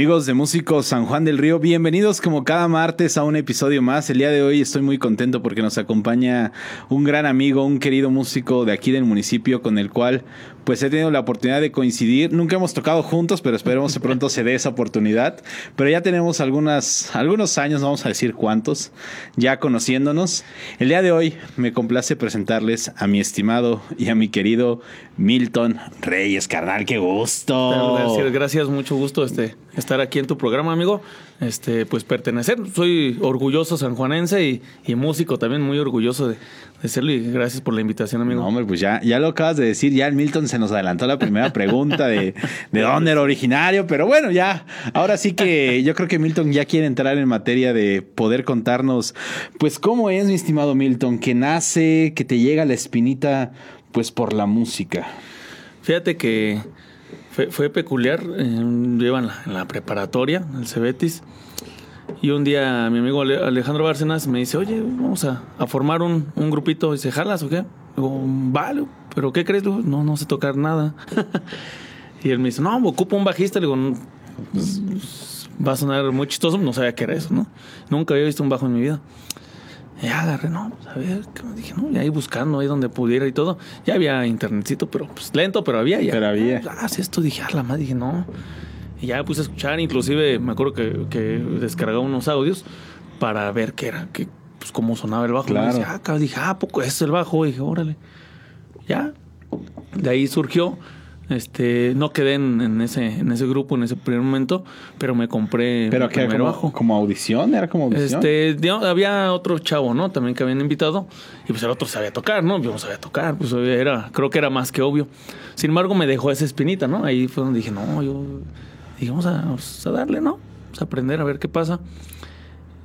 Amigos de Músicos San Juan del Río, bienvenidos como cada martes a un episodio más. El día de hoy estoy muy contento porque nos acompaña un gran amigo, un querido músico de aquí del municipio con el cual pues he tenido la oportunidad de coincidir. Nunca hemos tocado juntos, pero esperemos que pronto se dé esa oportunidad. Pero ya tenemos algunas, algunos años, no vamos a decir cuántos, ya conociéndonos. El día de hoy me complace presentarles a mi estimado y a mi querido Milton Reyes, carnal, qué gusto. Gracias, gracias, mucho gusto este, estar aquí en tu programa, amigo. Este, pues pertenecer. Soy orgulloso sanjuanense y, y músico también, muy orgulloso de, de serlo. Y gracias por la invitación, amigo. No, hombre, pues ya, ya lo acabas de decir. Ya el Milton se nos adelantó la primera pregunta de, de dónde era originario. Pero bueno, ya. Ahora sí que yo creo que Milton ya quiere entrar en materia de poder contarnos, pues, cómo es, mi estimado Milton, que nace, que te llega la espinita, pues, por la música. Fíjate que fue, fue peculiar. Eh, yo iba en la, en la preparatoria, en el Cebetis. Y un día mi amigo Ale- Alejandro Bárcenas me dice, oye, vamos a, a formar un, un grupito. Dice, ¿jalas o qué? Digo, vale, ¿pero qué crees? Digo, no, no sé tocar nada. y él me dice, no, ocupo un bajista. Le digo, "No, pues, va a sonar muy chistoso. No sabía qué era eso, ¿no? Nunca había visto un bajo en mi vida. Ya agarré, no, pues a ver, ¿qué me dije, no, y ahí buscando, ahí donde pudiera y todo. Ya había internetcito, pero pues lento, pero había ya. Pero había. Ah, sí, esto dije, ah, la madre, dije, no. Y ya puse a escuchar, inclusive me acuerdo que, que descargaba unos audios para ver qué era, que, pues cómo sonaba el bajo. Y Claro. decía, ah, dije, ah, ¿a poco es el bajo? Y dije, órale. Ya. De ahí surgió. Este, no quedé en, en ese, en ese grupo en ese primer momento, pero me compré Pero primer como, bajo. como audición, era como audición. Este, había otro chavo, ¿no? También que habían invitado. Y pues el otro sabía tocar, ¿no? Yo no sabía tocar. Pues era, creo que era más que obvio. Sin embargo, me dejó esa espinita, ¿no? Ahí fue donde dije, no, yo. Dije, vamos a, vamos a darle, ¿no? Vamos a aprender a ver qué pasa.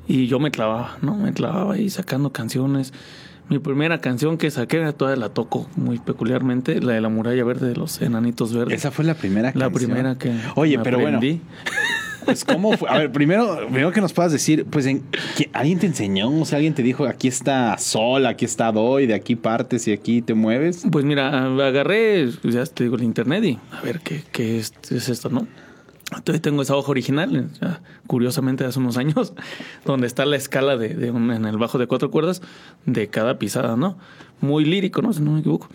Y yo me clavaba, ¿no? Me clavaba ahí sacando canciones. Mi primera canción que saqué, todavía la toco muy peculiarmente, la de la muralla verde de los enanitos verdes. Esa fue la primera la canción. primera que. Oye, pero bueno, aprendí. pues cómo fue. A ver, primero, primero que nos puedas decir, pues en, ¿que ¿alguien te enseñó? O sea, alguien te dijo, aquí está sol, aquí está do, y de aquí partes y aquí te mueves. Pues mira, agarré, ya te digo, el internet y a ver qué, qué es, es esto, ¿no? Entonces tengo esa hoja original, ya, curiosamente hace unos años, donde está la escala de, un- en el bajo de cuatro cuerdas de cada pisada, ¿no? Muy lírico, ¿no? Si no me equivoco.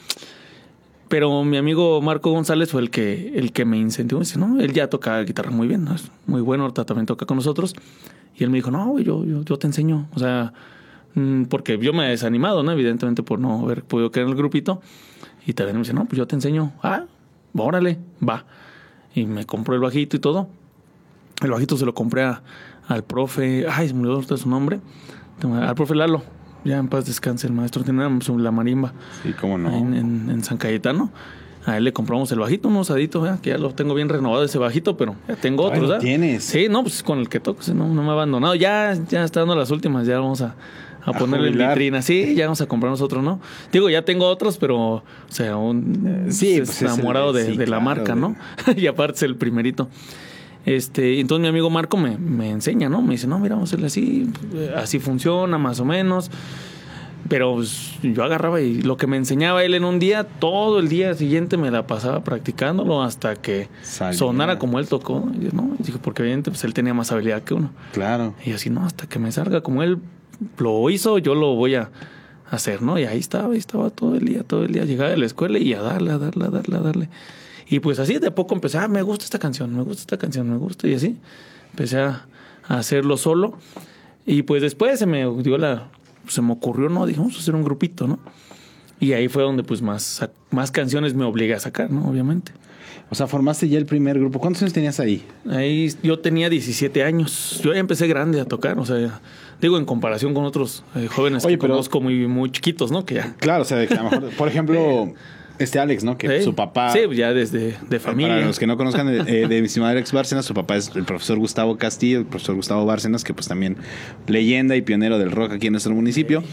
Pero mi amigo Marco González fue el que, el que me incentivó. Dice, no, él ya toca guitarra muy bien, ¿no? Es muy bueno, ahorita también toca con nosotros. Y él me dijo, no, yo, yo, yo te enseño. O sea, mm, porque yo me he desanimado, ¿no? Evidentemente por no haber podido quedar en el grupito. Y también me dice, no, pues yo te enseño. Ah, órale, va. Y me compró el bajito y todo. El bajito se lo compré a- al profe, ay, se me olvidó su nombre. Al profe Lalo. Ya en paz descanse, el maestro tenía la marimba Sí, cómo no. en, en- en San Cayetano. A él le compramos el bajito, un osadito, ¿verdad? que ya lo tengo bien renovado ese bajito, pero ya tengo lo ¿verdad? tienes. Sí, no, pues con el que toco, no, no me ha abandonado. Ya, ya está dando las últimas, ya vamos a, a A ponerle en vitrina. Sí, ya vamos a comprarnos otro, ¿no? Digo, ya tengo otros, pero, o sea, un sí, es pues es el- enamorado de, sí, de la claro, marca, ¿no? y aparte es el primerito. Este, entonces mi amigo Marco me, me enseña, ¿no? Me dice, no, mira, vamos a hacerle así, eh, así funciona, más o menos. Pero pues, yo agarraba y lo que me enseñaba él en un día, todo el día siguiente me la pasaba practicándolo hasta que Salía. sonara como él tocó. Y yo, ¿no? Y dije, porque evidentemente pues, él tenía más habilidad que uno. Claro. Y así, no, hasta que me salga como él lo hizo, yo lo voy a hacer, ¿no? Y ahí estaba, ahí estaba todo el día, todo el día. Llegaba de la escuela y a darle, a darle, a darle, a darle. Y pues así de poco empecé, ah, me gusta esta canción, me gusta esta canción, me gusta. Y así empecé a, a hacerlo solo. Y pues después se me dio la, se me ocurrió, no, dije, vamos a hacer un grupito, ¿no? Y ahí fue donde pues más, más canciones me obligué a sacar, ¿no? Obviamente. O sea, formaste ya el primer grupo. ¿Cuántos años tenías ahí? Ahí yo tenía 17 años. Yo ya empecé grande a tocar, o sea, digo en comparación con otros eh, jóvenes Oye, que pero- conozco muy, muy chiquitos, ¿no? Que ya. Claro, o sea, de que a lo mejor, por ejemplo, este Alex, ¿no? Que Sí. su papá. Sí, ya desde de familia. Para los que no conozcan de, eh, de mi estimado Alex Bárcenas, su papá es el profesor Gustavo Castillo, el profesor Gustavo Bárcenas, que pues también leyenda y pionero del rock aquí en nuestro municipio.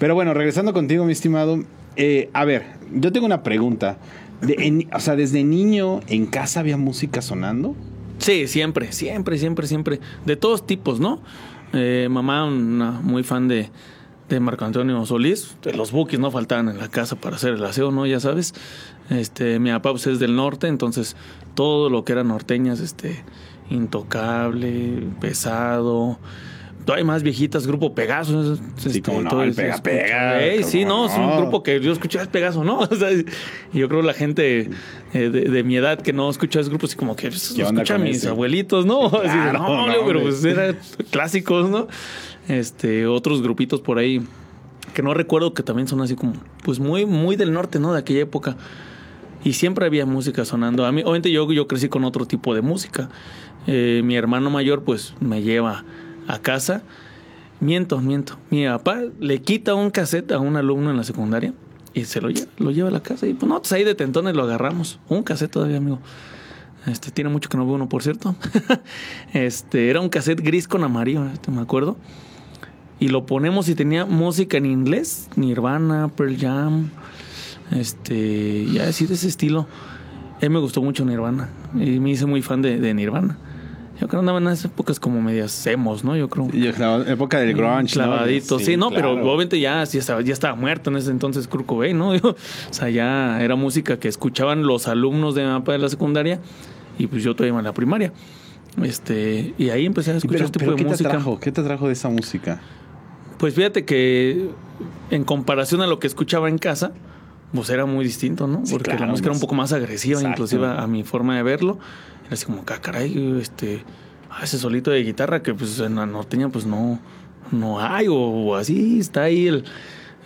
Pero bueno, regresando contigo, mi estimado, eh, a ver, yo tengo una pregunta. O sea, desde niño en casa había música sonando. Sí, siempre, siempre, siempre, siempre. De todos tipos, ¿no? Eh, mamá, una muy fan de, de Marco Antonio Solís. Los bookies no faltaban en la casa para hacer el aseo, ¿no? Ya sabes. Este, mi papá pues, es del norte, entonces todo lo que eran norteñas, este, Intocable, Pesado. Todavía más viejitas, Grupo Pegaso. Sí, este, cómo no, todo el Pega escucha- Pega, sí, no, es un grupo que yo escuché es Pegaso, ¿no? O sea, yo creo la gente eh, de, de mi edad que no escucha esos grupos, y como que pues, ¿Qué lo onda escuchan con mis ese? abuelitos, ¿no? Así de, claro, no, no, pero pues eran clásicos, ¿no? Este, otros grupitos por ahí que no recuerdo que también son así como, pues muy, muy del norte, ¿no? De aquella época. Y siempre había música sonando. A mí, obviamente yo, yo crecí con otro tipo de música. Eh, mi hermano mayor pues me lleva a casa. Miento, miento. Mi papá le quita un cassette a un alumno en la secundaria y se lo lleva, lo lleva a la casa. Y pues no, pues ahí de tentones lo agarramos. Un cassette todavía, amigo. Este, tiene mucho que no veo uno, por cierto. este, era un cassette gris con amarillo, este, me acuerdo. Y lo ponemos y tenía música en inglés, Nirvana, Pearl Jam, este, ya decir de ese estilo. A me gustó mucho Nirvana y me hice muy fan de, de Nirvana. Yo creo que andaba en esas épocas como medias emos, ¿no? Yo creo. La época del grunge, ¿no? Clavadito, sí, no, pero obviamente ya, ya, estaba, ya estaba muerto en ese entonces Kurt Cobain, ¿no? Yo- o sea, ya era música que escuchaban los alumnos de mi papá de la secundaria y pues yo todavía iba en la primaria. Este, y ahí empecé a Sí, escuchar pero, este pero tipo de ¿qué te música. trajo? ¿Qué te trajo de esa música? Pues fíjate que en comparación a lo que escuchaba en casa, pues era muy distinto, ¿no? Sí, Porque claro, la música era un más- poco más agresiva, Exacto. inclusive a mi forma de verlo. Así como, "Ah, caray, este, ah, ese solito de guitarra que pues en la norteña pues no, no hay, o, así está ahí el...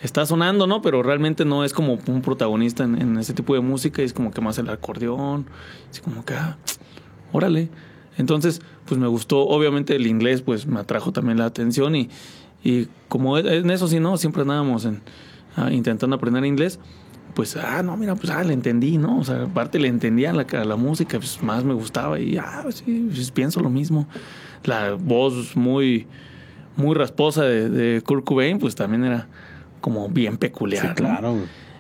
Está sonando, ¿no? Pero realmente no es como un protagonista en, ese tipo de música, es como que más el acordeón, es como que, ah, órale. Entonces, pues me gustó, obviamente el inglés pues me atrajo también la atención y, y como en eso sí, ¿no? Siempre andábamos ah, intentando aprender inglés, pues, ah, no, mira, pues, ah, le entendí, ¿no? O sea, aparte le entendía la, la música, pues más me gustaba y, ah, sí, pues, pienso lo mismo. La voz muy, muy rasposa de, de Kurt Cobain, pues también era como bien peculiar, Sí, claro.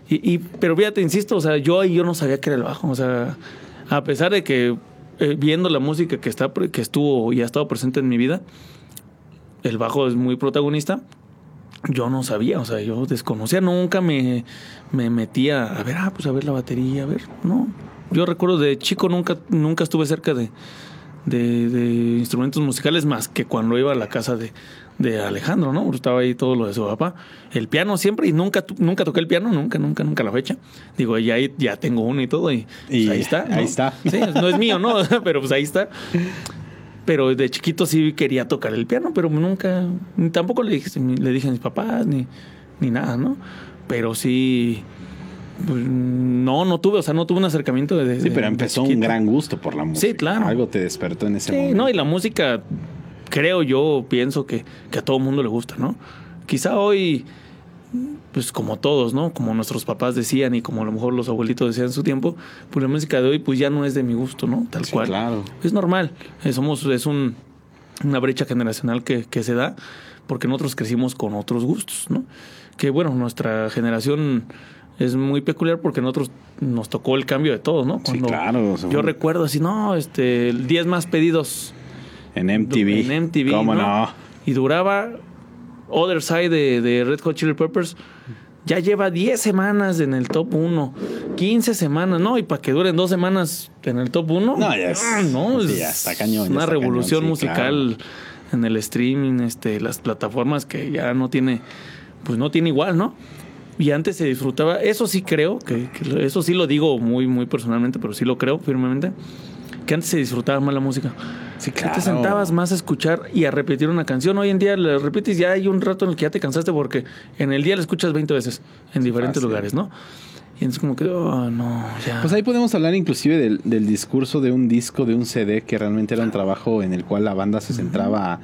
Y, y- pero fíjate, insisto, o sea, yo ahí yo no sabía que era el bajo. O sea, a pesar de que eh, viendo la música que está que estuvo y ha estado presente en mi vida, el bajo es muy protagonista. Yo no sabía, o sea, yo desconocía, nunca me, me metía a ver, ah, pues a ver la batería, a ver, no. Yo recuerdo de chico nunca, nunca estuve cerca de, de, de instrumentos musicales más que cuando iba a la casa de, de Alejandro, ¿no? Estaba ahí todo lo de su papá. El piano siempre, y nunca, nunca toqué el piano, nunca, nunca, nunca a la fecha. Digo, ya, ya tengo uno y todo, y, pues, ahí está. ¿no? ahí está. Sí, no es mío, ¿no? Pero pues ahí está. Pero de chiquito sí quería tocar el piano, pero nunca, ni tampoco le dije, le dije a mis papás, ni, ni nada, ¿no? Pero sí, pues, no, no tuve, o sea, no tuve un acercamiento de, Sí, pero empezó un gran gusto por la música. claro. Algo te despertó en ese Sí, momento. no, y la música, creo yo, pienso que, que a todo mundo le gusta, ¿no? Quizá hoy, pues como todos, ¿no? Como nuestros papás decían y como a lo mejor los abuelitos decían en su tiempo, pues la música de hoy pues ya no es de mi gusto, ¿no? Tal Sí, cual. claro. Es normal. Eh, Somos, es un, una brecha generacional que, que se da porque nosotros crecimos con otros gustos, ¿no? Que bueno, nuestra generación es muy peculiar porque nosotros nos tocó el cambio de todo, ¿no? Sí, claro, yo recuerdo así, no, este, el 10 más pedidos En MTV. en MTV. ¿Cómo ¿no? no? Y duraba Other Side de, de Red Hot Chili Peppers. Ya lleva 10 semanas en el top 1, 15 semanas, ¿no? Y para que duren dos semanas en el top 1. No, ya es- no, sí, es ya está cañón, Una está revolución cañón, sí, musical en el streaming, este, las plataformas que ya no tiene, pues no tiene igual, ¿no? Y antes se disfrutaba, eso sí creo, que, que eso sí lo digo muy, muy personalmente, pero sí lo creo firmemente, que antes se disfrutaba más la música. Sí, Que claro. te sentabas más a escuchar y a repetir una canción. Hoy en día la repites ya hay un rato en el que ya te cansaste porque en el día la escuchas 20 veces en diferentes fácil. lugares, ¿no? Y entonces como que, oh, no, ya. Pues ahí podemos hablar inclusive del, del discurso de un disco, de un CD, que realmente era un trabajo en el cual la banda se centraba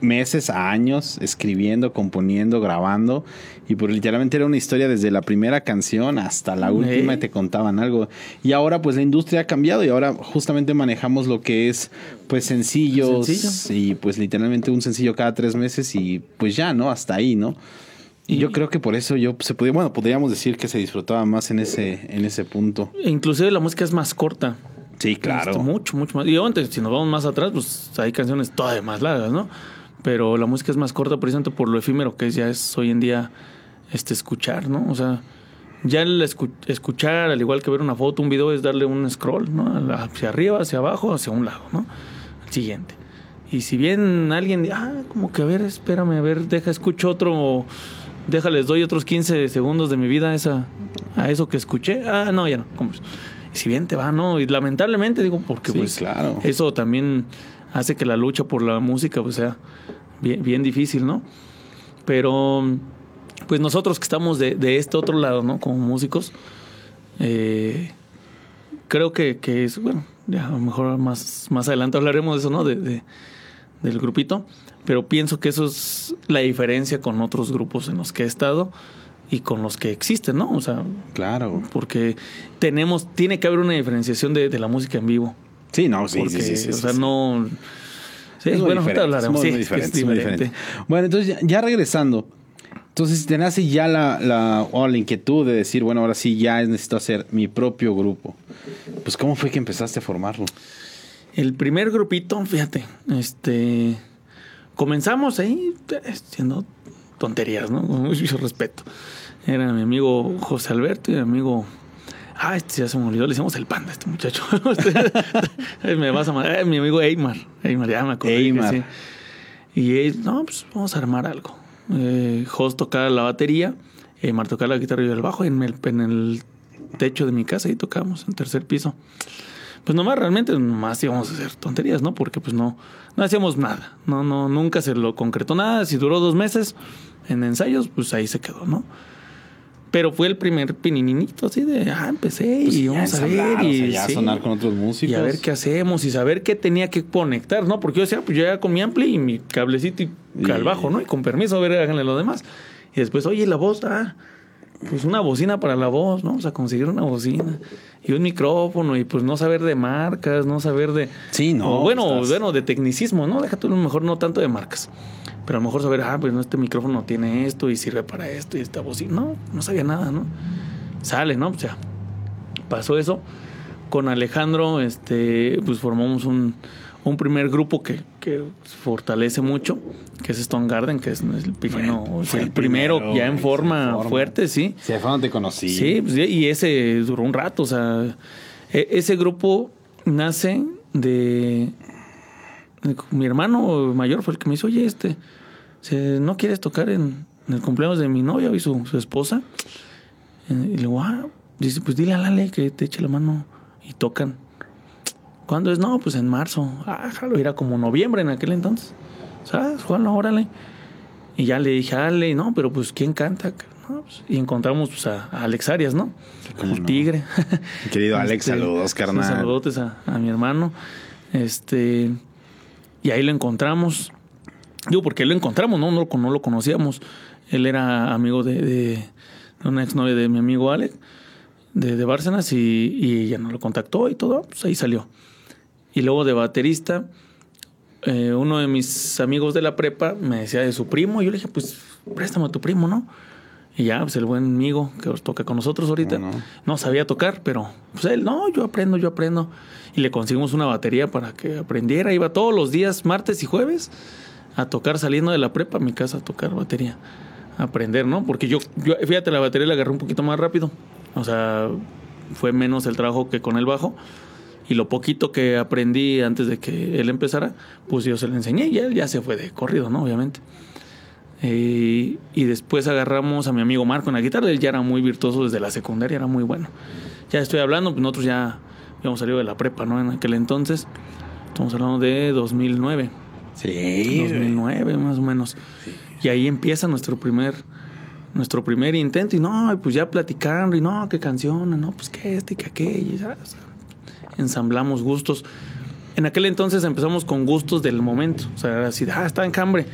meses a años escribiendo, componiendo, grabando y pues literalmente era una historia desde la primera canción hasta la última y te contaban algo. Y ahora pues la industria ha cambiado y ahora justamente manejamos lo que es pues sencillos Sencillo. y pues literalmente un sencillo cada tres meses y pues ya, ¿no? Hasta ahí, ¿no? Y yo creo que por eso yo se podía, bueno, podríamos decir que se disfrutaba más en ese, en ese punto. Inclusive la música es más corta. Sí, claro. Este, mucho, mucho más. Y antes, si nos vamos más atrás, pues hay canciones todavía más largas, ¿no? Pero la música es más corta precisamente por lo efímero que es, ya es hoy en día este escuchar, ¿no? O sea, Ya el escu- escuchar, al igual que ver una foto, un video, es darle un scroll, ¿no? Hacia arriba, hacia abajo, hacia un lado, ¿no? El siguiente. Y si bien alguien, ah, como que a ver, espérame, a ver, deja, escucho otro, déjales, doy otros 15 segundos de mi vida a, esa, a eso que escuché. Ah, no, ya no. si bien te va, ¿no? Y lamentablemente digo, porque Sí, pues claro. eso también hace que la lucha por la música pues sea bien, bien difícil, ¿no? Pero pues nosotros que estamos de, de este otro lado, ¿no? Como músicos, eh, creo que, que es, bueno, ya a lo mejor más, más adelante hablaremos de eso, ¿no? De, de- del grupito, pero pienso que eso es la diferencia con otros grupos en los que he estado y con los que existen, ¿no? O sea, Claro. porque tenemos, tiene que haber una diferenciación de, de la música en vivo. Sí, no, sí, porque, sí, sí, sí, o sea, no... Sí, Es muy bueno, ahorita diferente, hablaremos. es Sí, muy es diferente, es muy diferente. Bueno, entonces ya, ya regresando. Entonces te nace ya la, la, o la inquietud de decir, bueno, ahora sí ya necesito hacer mi propio grupo. Pues ¿cómo fue que empezaste a formarlo? El primer grupito, fíjate, este... Comenzamos ahí eh, haciendo tonterías, ¿no? Con mucho respeto. Era mi amigo José Alberto y mi amigo... Ah, este ya se me olvidó, le decíamos el panda a este muchacho. me vas a mandar, mi amigo Eymar. Eymar, ya me acordé. Eymar. sí. Y él, no, pues vamos a armar algo. Eh, Jos tocaba la batería, Eymar tocaba la guitarra y yo el bajo en el, en el techo de mi casa y tocábamos en tercer piso. Pues nomás realmente nomás íbamos a hacer tonterías, ¿no? Porque pues no, no hacíamos nada. No, no, nunca se lo concretó nada. Si duró dos meses en ensayos, pues ahí se quedó, ¿no? Pero fue el primer pinininito así de, ah, empecé Pues y ya vamos a ver. o y sea, ya sí. sonar con otros músicos. Y a ver qué hacemos y saber qué tenía que conectar, ¿no? Porque yo decía, pues yo ya con mi ampli y mi cablecito y, Y- al bajo, ¿no? Y con permiso, a ver, háganle lo demás. Y después, oye, la voz, ah, pues una bocina para la voz, ¿no? O sea, conseguir una bocina y un micrófono y pues no saber de marcas, no saber de... Sí, no, o bueno, estás- bueno, de tecnicismo, ¿no? Déjate a lo mejor no tanto de marcas. Pero a lo mejor saber, ah, pues no, este micrófono tiene esto y sirve para esto y esta bocina. No, no sabía nada, ¿no? Sale, ¿no? O sea, pasó eso. Con Alejandro, este, pues formamos un, un primer grupo que, que fortalece mucho, que es Stone Garden, que es el, primero, Fue- o sea, fue el el primero, primero, ya en forma, fuerte, sí. Sí, fue donde te conocí. Sí, pues, y ese duró un rato, o sea, e- ese grupo nace de, mi hermano mayor fue el que me dijo, oye, este, ¿no quieres tocar en, en el cumpleaños de mi novia y su, su esposa? Eh, Y le digo, ah, dice, pues dile a Lale que te eche la mano y tocan. ¿Cuándo es? No, pues en marzo. Ah, jalo, era como noviembre en aquel entonces. ¿Sabes? Juan, órale. Y ya le dije, Ale, no, pero pues ¿quién canta? No, pues, y encontramos pues, a, a Alex Arias, ¿no? El no. tigre. Querido Alex, Este, saludos, carnal. Saludotes a, a mi hermano. Este. Y ahí lo encontramos. Digo, porque lo encontramos, ¿no? No, lo- no lo conocíamos. Él era amigo de, de, de una exnovia de mi amigo Alex, de, de Bárcenas, y, y ella nos lo contactó y todo. Pues ahí salió. Y luego de baterista, eh, uno de mis amigos de la prepa me decía de su primo. Y yo le dije, pues préstame a tu primo, ¿no? Y ya, pues el buen amigo que os toca con nosotros ahorita, no sabía tocar, pero pues él, no, yo aprendo, yo aprendo. Y le conseguimos una batería para que aprendiera. Iba todos los días, martes y jueves, a tocar saliendo de la prepa a mi casa a tocar batería. A aprender, ¿no? Porque yo, yo, fíjate, la batería la agarré un poquito más rápido. O sea, fue menos el trabajo que con el bajo. Y lo poquito que aprendí antes de que él empezara, pues yo se lo enseñé y él ya se fue de corrido, ¿no? Obviamente. Eh, y después agarramos a mi amigo Marco en la guitarra. Él ya era muy virtuoso desde la secundaria, era muy bueno. Ya estoy hablando, pues nosotros ya habíamos salido de la prepa, ¿no? En aquel entonces. Estamos hablando de 2009. Sí. güey. 2009 más o menos. Y ahí empieza nuestro primer nuestro primer intento y no, pues ya platicando y no, qué canciones, no, pues qué este, qué aquello, y ya, o sea, ensamblamos gustos. En aquel entonces empezamos con gustos del momento, o sea, era así, ah, está enjambre,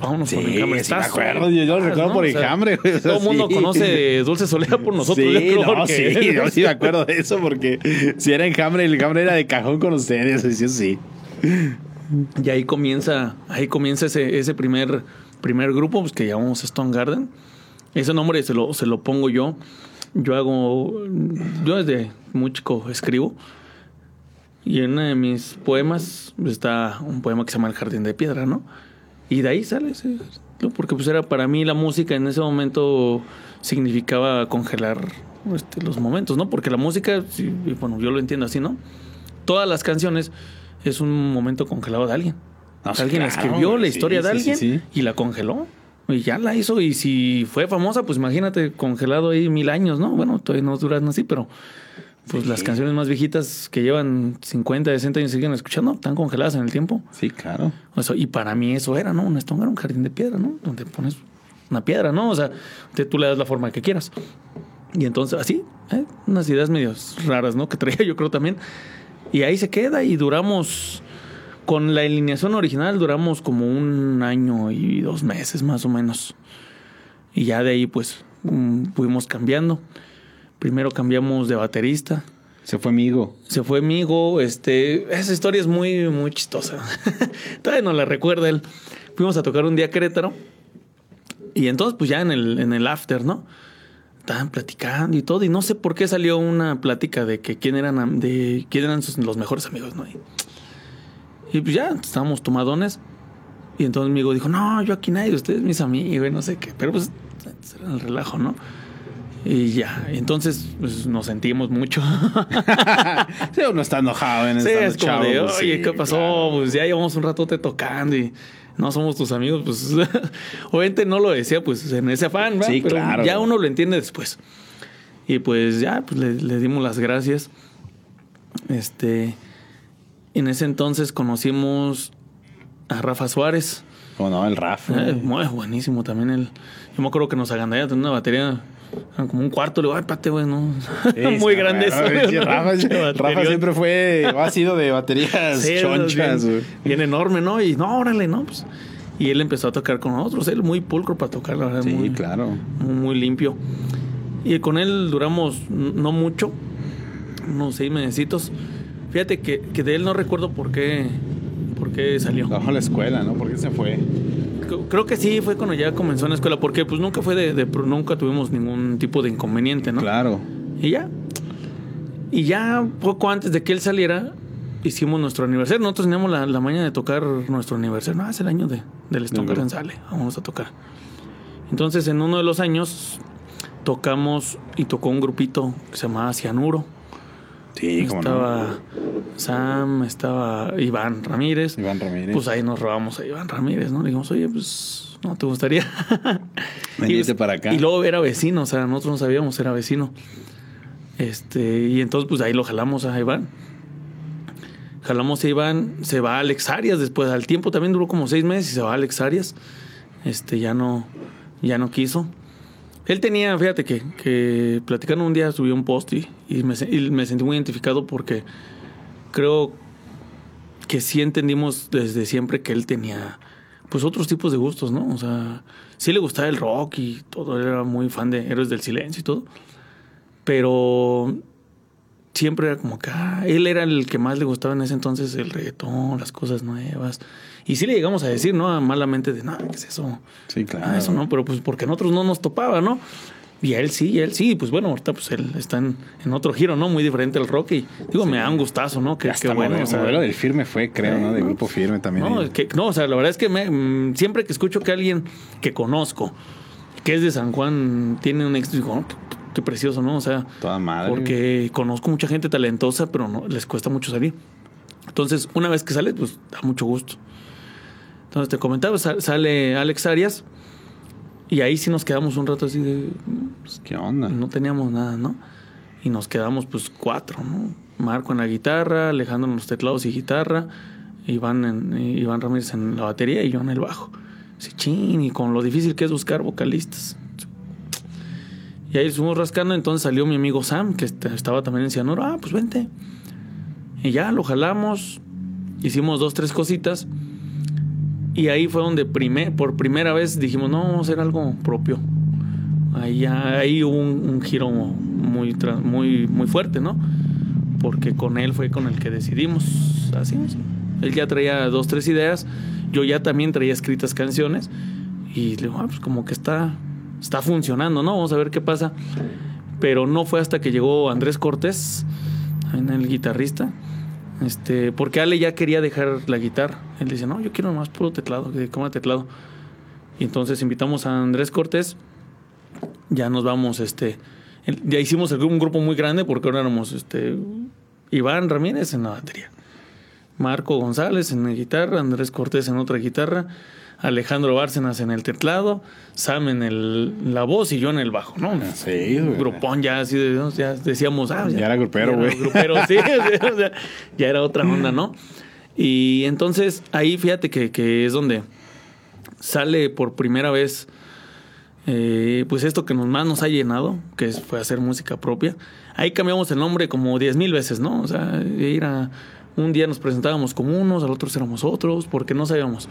vámonos Sí, con enjambre. sí me acuerdo, yo- yo lo recuerdo por O sea, Enjambre, o sea, Todo el mundo sí. conoce Dulce Soledad por nosotros. yo sí, creo, no, sí, yo sí me acuerdo de eso porque si era enjambre, el enjambre era de cajón con ustedes, sí, sí. Y ahí comienza, ahí comienza ese, ese primer, primer grupo, pues que llamamos Stone Garden. Ese nombre se lo, se lo pongo yo. Yo hago, yo desde muy chico escribo. Y en uno de mis poemas está un poema que se llama El Jardín de Piedra, ¿no? Y de ahí sale ese ¿no? porque pues era para mí la música en ese momento significaba congelar este, los momentos, ¿no? Porque la música, sí, y bueno, yo lo entiendo así, ¿no? Todas las canciones es un momento congelado de alguien. No, alguien claro, escribió la historia de sí, alguien sí. y la congeló. Y ya la hizo. Y si fue famosa, pues imagínate, congelado ahí mil años, ¿no? Bueno, todavía no duran así, pero pues Sí. las canciones más viejitas que llevan 50, 60 años siguen escuchando, están congeladas en el tiempo. Sí, claro. O sea, y para mí eso era, ¿no? Un Stone era un jardín de piedra, ¿no? Donde pones una piedra, ¿no? O sea, te- tú le das la forma que quieras. Y entonces, así, ¿eh? unas ideas medio raras, ¿no? Que traía yo creo también. Y ahí se queda y duramos, con la alineación original, duramos como un año y dos meses más o menos. Y ya de ahí, pues, mm, fuimos cambiando. Primero cambiamos de baterista. Se fue amigo. Se fue amigo, este, esa historia es muy, muy chistosa. Todavía no la recuerda él. Fuimos a tocar un día a Querétaro y entonces pues ya en el, en el after, ¿no? Estaban platicando y todo y no sé por qué salió una plática de que quién eran, de quién eran sus- los mejores amigos, ¿no? Y, y, pues ya estábamos tomadones y entonces mi amigo dijo, no, yo aquí nadie, ustedes mis amigos, y no sé qué, pero pues era el relajo, ¿no? Y ya, entonces pues, nos sentimos mucho. Sí, uno está enojado en Sí, es como de, oye, sí, ¿qué pasó? claro. Pues ya llevamos un ratote tocando y no somos tus amigos. Pues obviamente no lo decía pues en ese afán, ¿verdad? Sí, Pero claro. ya uno lo entiende después. Y pues ya, pues le, le dimos las gracias. Este, en ese entonces conocimos a Rafa Suárez. ¿Cómo no? El Rafa. Eh, muy buenísimo también él. Yo me acuerdo que nos agandalla tenía una batería como un cuarto. Le digo, ay, pate, güey, no. Sí, muy grande eso. Rafa, Rafa siempre fue, ha sido de baterías Sí, chonchas, bien, güey. bien enorme, ¿no? Y no, órale, ¿no? Pues, y él empezó a tocar con nosotros. Él muy pulcro para tocar, la verdad. Sí, muy, claro. muy, muy limpio. Y con él duramos no mucho, unos seis mesecitos. Fíjate que, que de él no recuerdo por qué, qué salió. Trabajó en la escuela, ¿no? ¿Por qué se fue? Creo- que sí, fue cuando ya comenzó en la escuela, porque pues nunca fue de, de- nunca tuvimos ningún tipo de inconveniente, ¿no? Claro. Y ya. Y ya poco antes de que él saliera, hicimos nuestro aniversario. Nosotros teníamos la, la mañana de tocar nuestro aniversario. No, es el año de, del Stone verdad. Garden sale. Vamos a tocar. Entonces, en uno de los años, tocamos y tocó un grupito que se llamaba Cianuro. Sí, como no. estaba Sam, estaba Iván Ramírez. Iván Ramírez. Pues ahí nos robamos a Iván Ramírez, ¿no? Le dijimos, oye, pues, ¿no te gustaría? Venirte Y- para acá. Y luego era vecino, o sea, nosotros no sabíamos, era vecino. Este, y entonces, pues ahí lo jalamos a Iván. Jalamos a Iván, se va a Alex Arias después, al tiempo también duró como seis meses y se va a Alex Arias. Este, ya no, ya no quiso. Él tenía, fíjate que, que platicando un día subió un post y, y me, sentí muy identificado porque creo que sí entendimos desde siempre que él tenía pues otros tipos de gustos, ¿no? O sea, sí le gustaba el rock y todo, era muy fan de Héroes del Silencio y todo, pero siempre era como que ah, él era el que más le gustaba en ese entonces el reggaetón, las cosas nuevas. Y sí le llegamos a decir, ¿no? Malamente de, no, ¿qué es eso? Sí, claro. Ah, eso no, pero pues porque en otros no nos topaba, ¿no? Y a él sí, y a él sí, pues bueno, ahorita pues él está en, en otro giro, ¿no? Muy diferente al rock y digo, me da un gustazo, ¿no? Que, Hasta que bueno, modelo, o sea, modelo del firme fue, creo, ¿no? Del grupo firme también. no, que, no, o sea, la verdad es que me- mm, siempre que escucho que alguien que conozco, que es de San Juan, tiene un éxito, digo, oh, qué, qué precioso, ¿no? O sea, Toda madre. porque conozco mucha gente talentosa, pero no les cuesta mucho salir. Entonces, una vez que sale, pues da mucho gusto. Entonces, te comentaba, sa- sale Alex Arias y ahí sí nos quedamos un rato así de... Pues, ¿Qué onda? No teníamos nada, ¿no? Y nos quedamos pues cuatro, ¿no? Marco en la guitarra, Alejandro en los teclados y guitarra, Iván, en, eh, Iván Ramírez en la batería y yo en el bajo. Sí, chin, y con lo difícil que es buscar vocalistas. Y ahí estuvimos rascando, entonces salió mi amigo Sam, que est- estaba también en Cianuro. Ah, pues vente. Y ya lo jalamos, hicimos dos, tres cositas. Y ahí fue donde primer, por primera vez dijimos, no, vamos a hacer algo propio. Ahí, ya- ahí hubo un, un giro muy, muy, muy fuerte, ¿no? Porque con él fue con el que decidimos. Así es. Él ya traía dos, tres ideas. Yo ya también traía escritas canciones. Y le digo, ah, pues como que está, está funcionando, ¿no? Vamos a ver qué pasa. Pero no fue hasta que llegó Andrés Cortés, el guitarrista. Este, porque Ale ya quería dejar la guitarra. Él dice, no, yo quiero más puro teclado, que coma teclado. Y entonces invitamos a Andrés Cortés. Ya nos vamos, este. Ya hicimos un grupo muy grande porque ahora éramos este, Iván Ramírez en la batería, Marco González en la guitarra, Andrés Cortés en otra guitarra, Alejandro Bárcenas en el teclado, Sam en el, la voz y yo en el bajo, ¿no? Ah, sí, güey. Grupón ya así, ya decíamos, ah, ya, era grupero, güey. Grupero, sí, o sea, ya era otra onda, ¿no? Y entonces ahí fíjate que, que es donde sale por primera vez eh, pues esto que nos, más nos ha llenado, que fue hacer música propia. Ahí cambiamos el nombre como diez mil veces, ¿no? O sea, era, un día nos presentábamos como unos, al otro éramos otros, porque no sabíamos.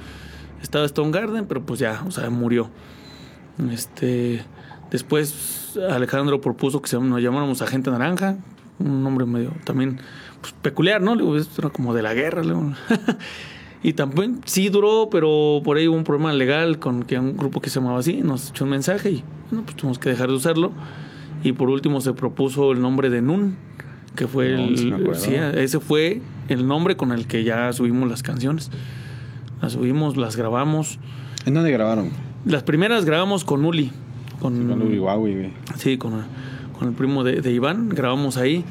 Estaba Stone Garden, pero pues ya, o sea, murió. Este, después Alejandro propuso que nos llamáramos Agente Naranja, un nombre medio también pues, peculiar, ¿no? Esto era como de la guerra. Y también sí duró, pero por ahí hubo un problema legal con que un grupo que se llamaba así nos echó un mensaje y bueno, pues tuvimos que dejar de usarlo. Y por último se propuso el nombre de Nun, que fue el. Sí, ese fue el nombre con el que ya subimos las canciones. Las subimos, las grabamos. ¿En dónde grabaron? Las primeras grabamos con Uli. Con, sí, con Uli Huawei. Sí, con, con el primo de, de Iván. Grabamos ahí.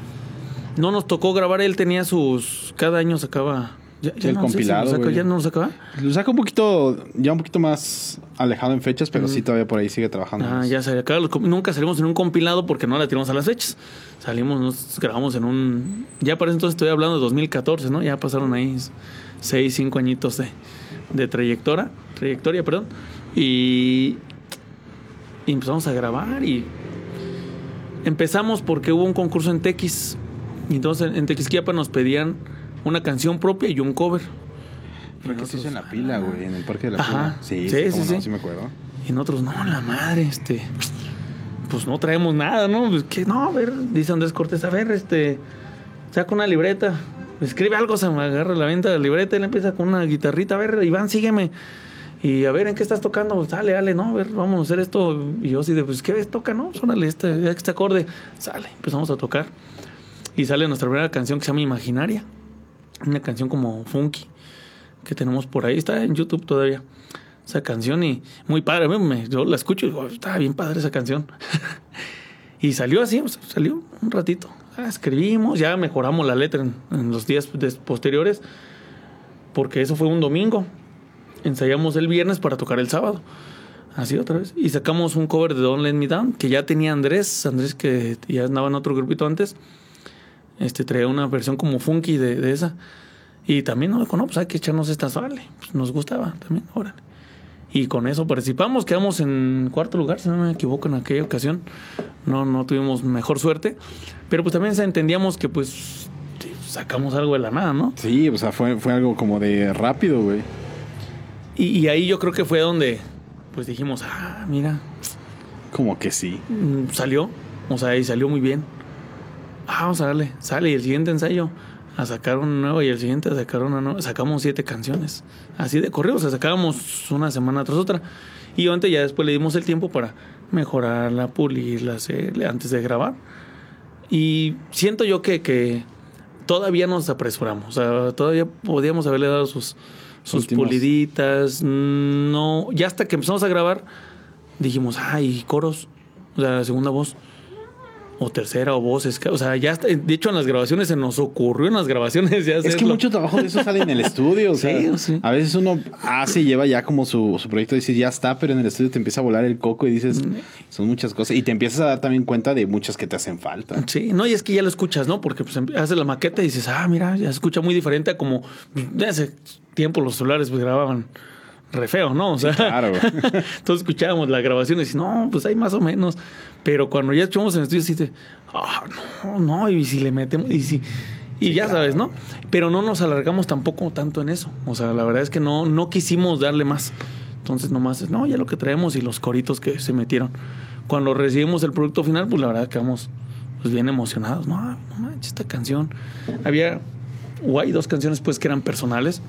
No nos tocó grabar, él tenía sus. Cada año sacaba ya, el no compilado. Sé lo ¿Ya no lo sacaba? Lo saca un poquito, ya un poquito más alejado en fechas, pero sí todavía por ahí sigue trabajando. Ah, ya se acaba. Nunca salimos en un compilado porque no la tiramos a las fechas. Salimos, nos grabamos en un. Ya para entonces estoy hablando de 2014, ¿no? Ya pasaron ahí 6, 5 añitos de, de trayectoria, trayectoria, perdón. Y, y empezamos a grabar y empezamos porque hubo un concurso en Tequis. Y entonces en Tequisquiapa nos pedían una canción propia y un cover. Fue que se hizo en la pila, güey, en el parque de la Ajá. Sí, sí, sí, sí, sí. me acuerdo. Y nosotros, no, la madre, este. Pues no traemos nada, ¿no? Pues que no, a ver, dice Andrés Cortés, a ver, este. Saca una libreta, escribe algo, se me agarra la venta de libreta y le empieza con una guitarrita, a ver, Iván, sígueme. Y a ver, ¿en qué estás tocando? Sale, dale, no, a ver, vamos a hacer esto. Y yo así de, pues, ¿qué ves? Toca, ¿no? Sónale este, este acorde. Sale, empezamos a tocar. Y sale nuestra primera canción que se llama Imaginaria una canción como Funky que tenemos por ahí, está en YouTube todavía. Esa canción y muy padre, yo la escucho y digo, está bien padre esa canción. y salió así, salió un ratito. Ah, escribimos, ya mejoramos la letra en, los días posteriores, porque eso fue un domingo. Ensayamos el viernes para tocar el sábado. Así otra vez. Y sacamos un cover de Don't Let Me Down, que ya tenía Andrés, Andrés que ya andaba en otro grupito antes este, traía una versión como funky de, de esa. Y también nos dijo, no, pues hay que echarnos esta vale. Pues nos gustaba también, órale. Y con eso participamos, quedamos en cuarto lugar, si no me equivoco, en aquella ocasión. No, no tuvimos mejor suerte. Pero pues también entendíamos que pues sacamos algo de la nada, ¿no? Sí, o sea, fue, fue algo como de rápido, güey. Y, y, ahí yo creo que fue donde pues dijimos, ah, mira. Como que sí. Mm, salió, o sea, y salió muy bien ah, vamos a darle, sale y el siguiente ensayo a sacar un nuevo y el siguiente a sacar una nueva. Sacamos siete canciones, así de corrido, o sea, sacábamos una semana tras otra. Y antes ya después le dimos el tiempo para mejorarla, pulirla, antes de grabar. Y siento yo que, que todavía nos apresuramos, o sea, todavía podíamos haberle dado sus, sus puliditas. No, ya hasta que empezamos a grabar, dijimos, ay, coros, o sea, segunda voz o tercera o voces. O sea, ya de hecho en las grabaciones se nos ocurrió en las grabaciones ya Es que mucho trabajo de eso sale en el estudio. O sea, sí, A veces uno hace y lleva ya como su, su proyecto y dices, ya está, pero en el estudio te empieza a volar el coco y dices, mm. son muchas cosas. Y te empiezas a dar también cuenta de muchas que te hacen falta. Sí, no, y es que ya lo escuchas, ¿no? Porque pues haces la maqueta y dices, ah, mira, ya se escucha muy diferente a como de hace tiempo los celulares pues, grababan re feo, ¿no? O sea, claro. entonces escuchábamos la grabación y decías, no, pues hay más o menos. Pero cuando ya echamos en el estudio, ah, no, no, y si le metemos, y si. Y ya sabes, ¿no? Pero no nos alargamos tampoco tanto en eso. O sea, la verdad es que no, no quisimos darle más. Entonces, nomás, no, ya lo que traemos y los coritos que se metieron. Cuando recibimos el producto final, pues la verdad quedamos pues, bien emocionados. No, no manches, esta canción. Había, o hay dos canciones, pues, que eran personales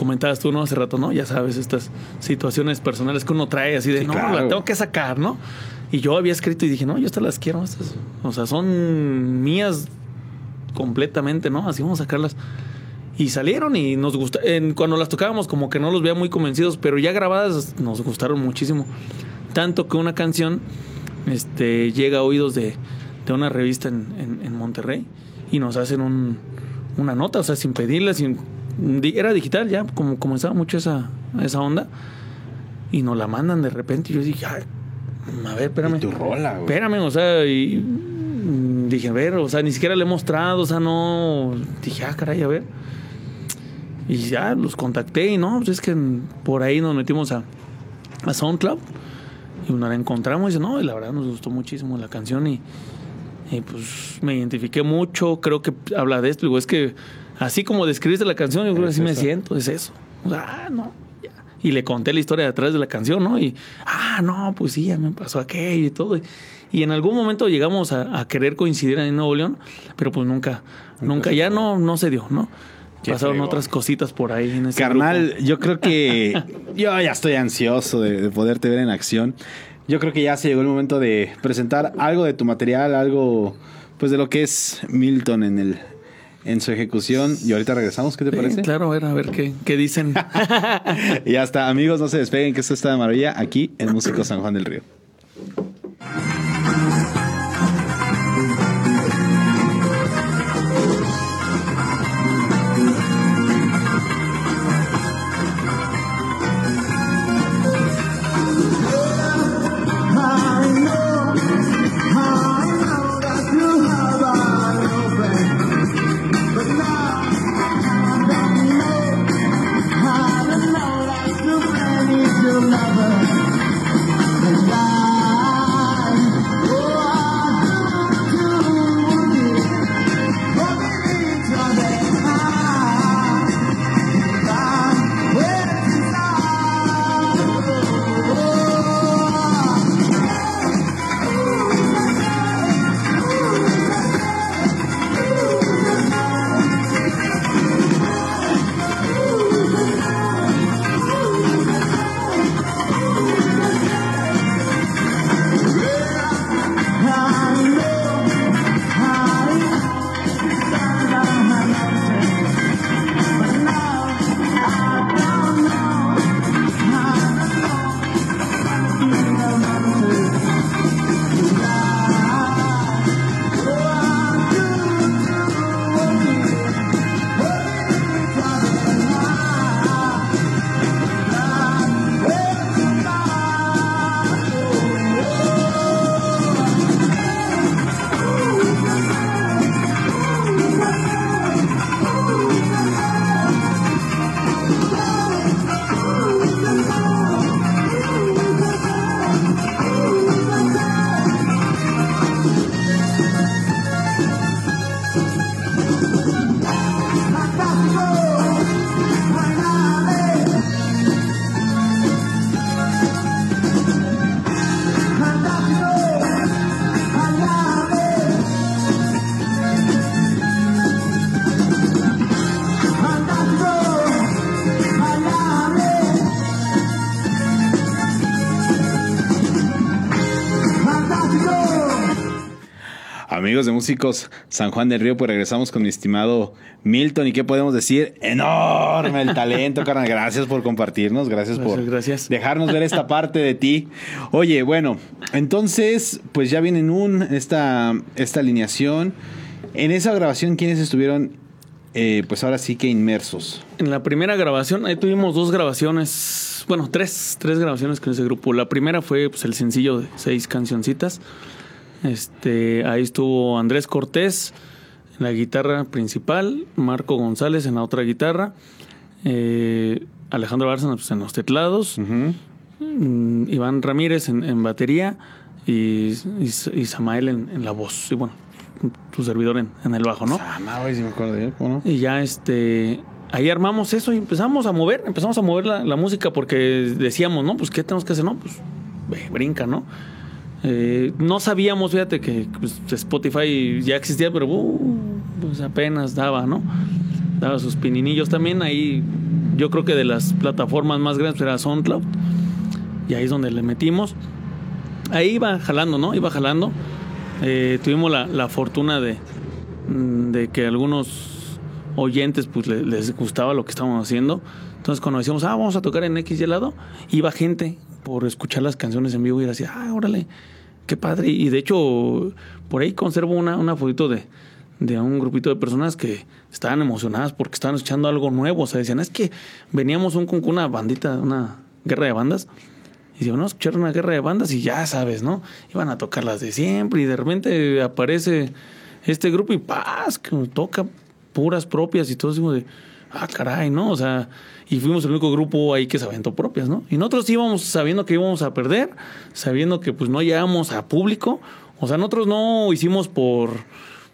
comentabas tú, ¿no? Hace rato, ¿no? Ya sabes, estas situaciones personales que uno trae así de, no, la tengo que sacar, ¿no? Y yo había escrito y dije, no, yo estas las quiero, estas, o sea, son mías completamente, ¿no? Así vamos a sacarlas. Y salieron y nos gusta. en- cuando las tocábamos, como que no los veía muy convencidos, pero ya grabadas nos gustaron muchísimo. Tanto que una canción este, llega a oídos de, de una revista en, en- en Monterrey y nos hacen un- una nota, o sea, sin pedirla, sin, era digital ya, como comenzaba mucho esa, esa onda. Y nos la mandan de repente y yo dije, "Ay, a ver, espérame. Y tu rola, güey. Espérame, o sea, y mm, dije, a ver, o sea, ni siquiera le he mostrado, o sea, no. Dije, ah, caray, a ver. Y ya los contacté y no, pues es que por ahí nos metimos a, a SoundCloud y nos la encontramos y dice, no, y la verdad nos gustó muchísimo la canción y, y, pues me identifiqué mucho, creo que habla de esto, digo, es que así como describiste la canción, yo creo que así me siento, es eso. O sea, ah, no, ya. Y le conté la historia detrás de la canción, ¿no? Y, ah, no, pues sí, ya me pasó aquello y todo. Y, en algún momento llegamos a, a querer coincidir en Nuevo León, pero pues nunca, nunca, ya no, no se dio, ¿no? Qué Pasaron otras cositas por ahí en ese Carnal, grupo. yo creo que yo ya estoy ansioso de, de poderte ver en acción. Yo creo que ya se llegó el momento de presentar algo de tu material, algo pues de lo que es Milton en el en su ejecución y ahorita regresamos, ¿qué te Sí, parece? claro, a ver, a ver qué, qué dicen. Y hasta amigos, no se despeguen que esto está de maravilla aquí en Músico San Juan del Río. Músicos San Juan del Río, pues regresamos con mi estimado Milton. ¿Y qué podemos decir? Enorme el talento, carnal. Gracias por compartirnos, gracias, por Gracias, dejarnos ver esta parte de ti. Oye, bueno, entonces, pues ya viene en un, esta, esta alineación. En esa grabación, ¿quiénes estuvieron, eh, pues ahora sí que inmersos? En la primera grabación, ahí tuvimos dos grabaciones, bueno, tres, tres grabaciones con ese grupo. La primera fue pues, el sencillo de seis cancioncitas. Este, ahí estuvo Andrés Cortés en la guitarra principal, Marco González en la otra guitarra, eh, Alejandro Bárcena pues, en los teclados, mm, Iván Ramírez en, en batería y, y, y Samael en, en la voz. Y bueno, tu servidor en, en el bajo, ¿no? No, güey, sí me acuerdo ¿cómo no? Y ya este. Ahí armamos eso y empezamos a mover, empezamos a mover la, la música porque decíamos, ¿no? Pues, ¿qué tenemos que hacer? No, pues, brinca, ¿no? Eh, no sabíamos, fíjate, que pues, Spotify ya existía, pero uh, pues apenas daba, ¿no? Daba sus pininillos también. Ahí, yo creo que de las plataformas más grandes era SoundCloud. Y ahí es donde le metimos. Ahí iba jalando, ¿no? Iba jalando. Eh, tuvimos la, fortuna de, mm, de que algunos oyentes pues le- les gustaba lo que estábamos haciendo. Entonces cuando decíamos, ah, vamos a tocar en X y iba gente por escuchar las canciones en vivo y así, ah, órale, qué padre. Y de hecho, por ahí conservo una, una fotito de, de un grupito de personas que estaban emocionadas porque estaban escuchando algo nuevo. O sea, decían, es que veníamos un, con una bandita, una guerra de bandas. Y digo, no, escuchar una guerra de bandas y ya sabes, ¿no? Iban a tocar las de siempre y de repente aparece este grupo y paz, que toca puras propias y todo así como de, ah, caray, ¿no? O sea, y fuimos el único grupo ahí que se aventó propias, ¿no? Y nosotros íbamos sabiendo que íbamos a perder, sabiendo que pues no llegábamos a público. O sea, nosotros no hicimos por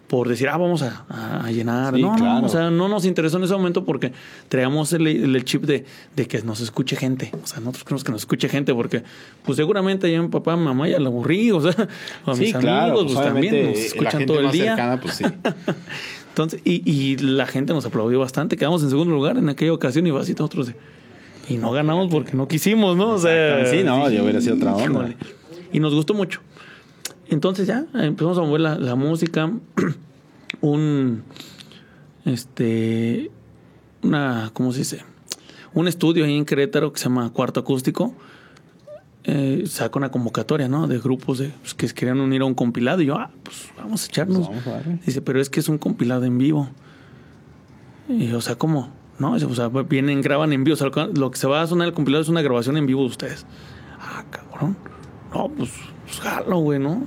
por decir, ah, vamos a, a llenar. Sí, no, claro. no, o sea, no nos interesó en ese momento porque traíamos el, el chip de, de que nos escuche gente. O sea, nosotros queremos que nos escuche gente porque, pues seguramente ya mi papá, mamá ya lo aburrí, o sea, a mis Sí, claro, amigos, pues, pues, también nos la escuchan gente todo el más día. cercana, pues sí. Entonces, y, y la gente nos aplaudió bastante. Quedamos en segundo lugar en aquella ocasión y así nosotros. Y no ganamos porque no quisimos, ¿no? O sea. Sí, no, ya hubiera sido otra onda. Y nos gustó mucho. Entonces ya empezamos a mover la, la música. un. Este. Una. ¿Cómo se dice? Un estudio ahí en Querétaro que se llama Cuarto Acústico. Eh, saca una convocatoria, ¿no? De grupos de, pues, que querían unir a un compilado. Y yo, ah, pues vamos a echarnos. Pues vamos a darle. Dice, pero es que es un compilado en vivo. Y yo, o sea, ¿cómo? No, Dice, o sea, vienen, graban en vivo. O sea, lo que se va a sonar el compilado es una grabación en vivo de ustedes. Ah, cabrón. No, pues, pues jalo, güey, ¿no?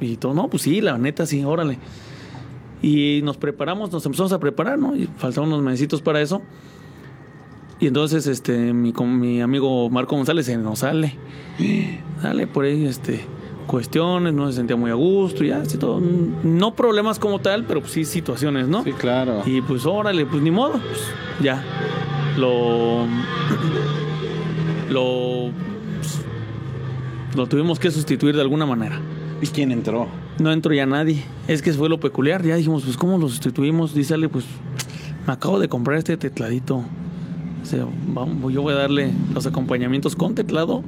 Y todo, no, pues sí, la neta, sí, órale. Y nos preparamos, nos empezamos a preparar, ¿no? Y faltaban unos mesecitos para eso. Y entonces, este, mi, con mi amigo Marco González se nos sale. Sale por ahí, este, cuestiones, no se sentía muy a gusto, ya, así todo. No problemas como tal, pero pues sí situaciones, ¿no? Sí, claro. Y pues órale, pues ni modo, pues ya. Lo. Lo. pues, lo tuvimos que sustituir de alguna manera. ¿Y quién entró? No entró ya nadie. Es que fue lo peculiar. Ya dijimos, pues, ¿cómo lo sustituimos? Dice Ale, pues, me acabo de comprar este tecladito. O sea, vamos, yo voy a darle los acompañamientos con teclado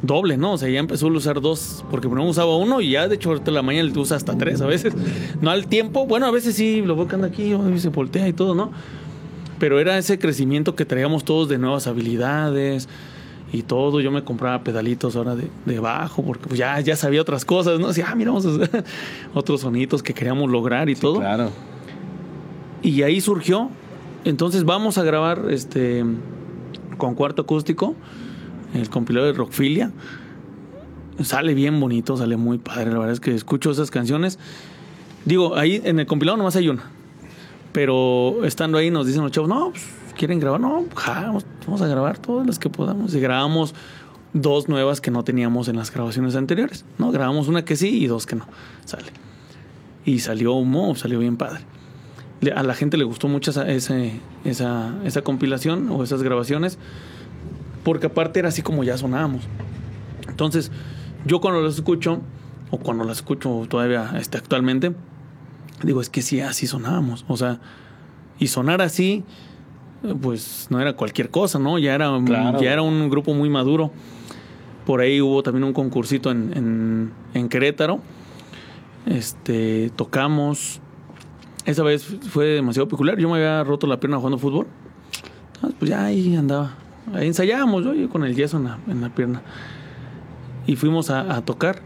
doble, ¿no? O sea, ya empezó a usar dos, porque primero usaba uno y ya, de hecho, ahorita la mañana le usa hasta tres a veces. No al tiempo, bueno, a veces sí, lo anda aquí se voltea y todo, ¿no? Pero era ese crecimiento que traíamos todos de nuevas habilidades y todo. Yo me compraba pedalitos ahora de, de bajo porque pues ya, ya sabía otras cosas, ¿no? Decía, ah, mira, vamos a hacer otros sonitos que queríamos lograr y todo. Claro. Y ahí surgió. Entonces vamos a grabar este con cuarto acústico, el compilado de Rockfilia. Sale bien bonito, sale muy padre. La verdad es que escucho esas canciones. Digo, ahí en el compilado nomás hay una. Pero estando ahí nos dicen los chavos, no, pues, ¿quieren grabar? No, vamos a grabar todas las que podamos. Y grabamos dos nuevas que no teníamos en las grabaciones anteriores. No, grabamos una que sí y dos que no. Sale. Y salió humo, salió bien padre. A la gente le gustó mucho esa, esa, esa compilación o esas grabaciones, porque aparte era así como ya sonábamos. Entonces, yo cuando las escucho, o cuando las escucho todavía este, actualmente, digo, es que sí, así sonábamos. O sea, y sonar así, pues no era cualquier cosa, ¿no? Ya era, Claro. ya era un grupo muy maduro. Por ahí hubo también un concursito en, en, en Querétaro. Este, tocamos. Esa vez fue demasiado peculiar. Yo me había roto la pierna jugando fútbol. Entonces, pues ya ahí andaba. Ahí ensayábamos, yo, con el yeso en la, pierna. Y fuimos a, a tocar.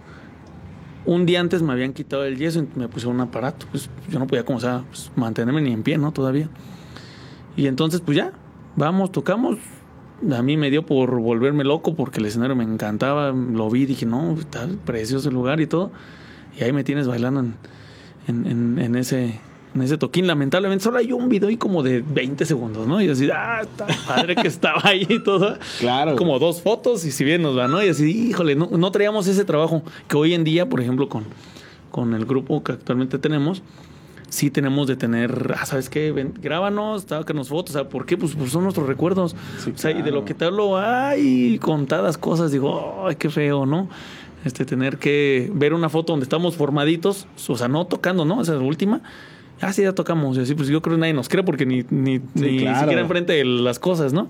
Un día antes me habían quitado el yeso y me pusieron un aparato. Pues yo no podía, como sea, pues, mantenerme ni en pie, ¿no? Todavía. Y entonces, pues ya, vamos, tocamos. A mí me dio por volverme loco porque el escenario me encantaba. Lo vi, dije, no, está precioso el lugar y todo. Y ahí me tienes bailando en ese, en ese toquín. Lamentablemente solo hay un video y como de 20 segundos, ¿no? Y así, ah, está padre que estaba ahí y todo. Claro. Como dos fotos y si bien nos va, ¿no? Y así, híjole, no, no traíamos ese trabajo que hoy en día, por ejemplo, con, con el grupo que actualmente tenemos, sí tenemos de tener, ah, ¿sabes qué? Ven, grábanos, sácanos fotos. O sea, ¿por qué? Pues, pues son nuestros recuerdos. Sí, o sea, y de lo que te hablo, hay contadas cosas. Digo, ay, qué feo, ¿no? Este, tener que ver una foto donde estamos formaditos, o sea, no tocando, ¿no? Esa es la última. Ah, sí, ya tocamos. Y así, pues yo creo que nadie nos cree porque ni, ni, ni claro. siquiera enfrente de las cosas, ¿no?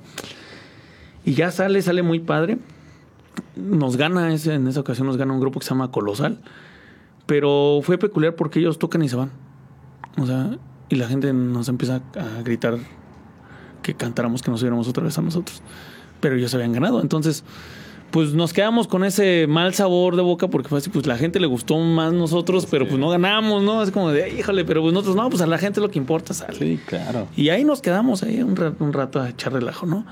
Y ya sale, sale muy padre. Nos gana, ese, en esa ocasión nos gana un grupo que se llama Colosal. Pero fue peculiar porque ellos tocan y se van. O sea, y la gente nos empieza a gritar que cantáramos, que nos subiéramos otra vez a nosotros. Pero ellos habían ganado. Entonces, pues nos quedamos con ese mal sabor de boca porque fue así, pues la gente le gustó más nosotros, pero pues no ganamos, ¿no? Es como de, híjole, pero pues nosotros no, pues a la gente lo que importa sale. Sí, claro. Y ahí nos quedamos ahí un rato, un rato a echar relajo, ¿no?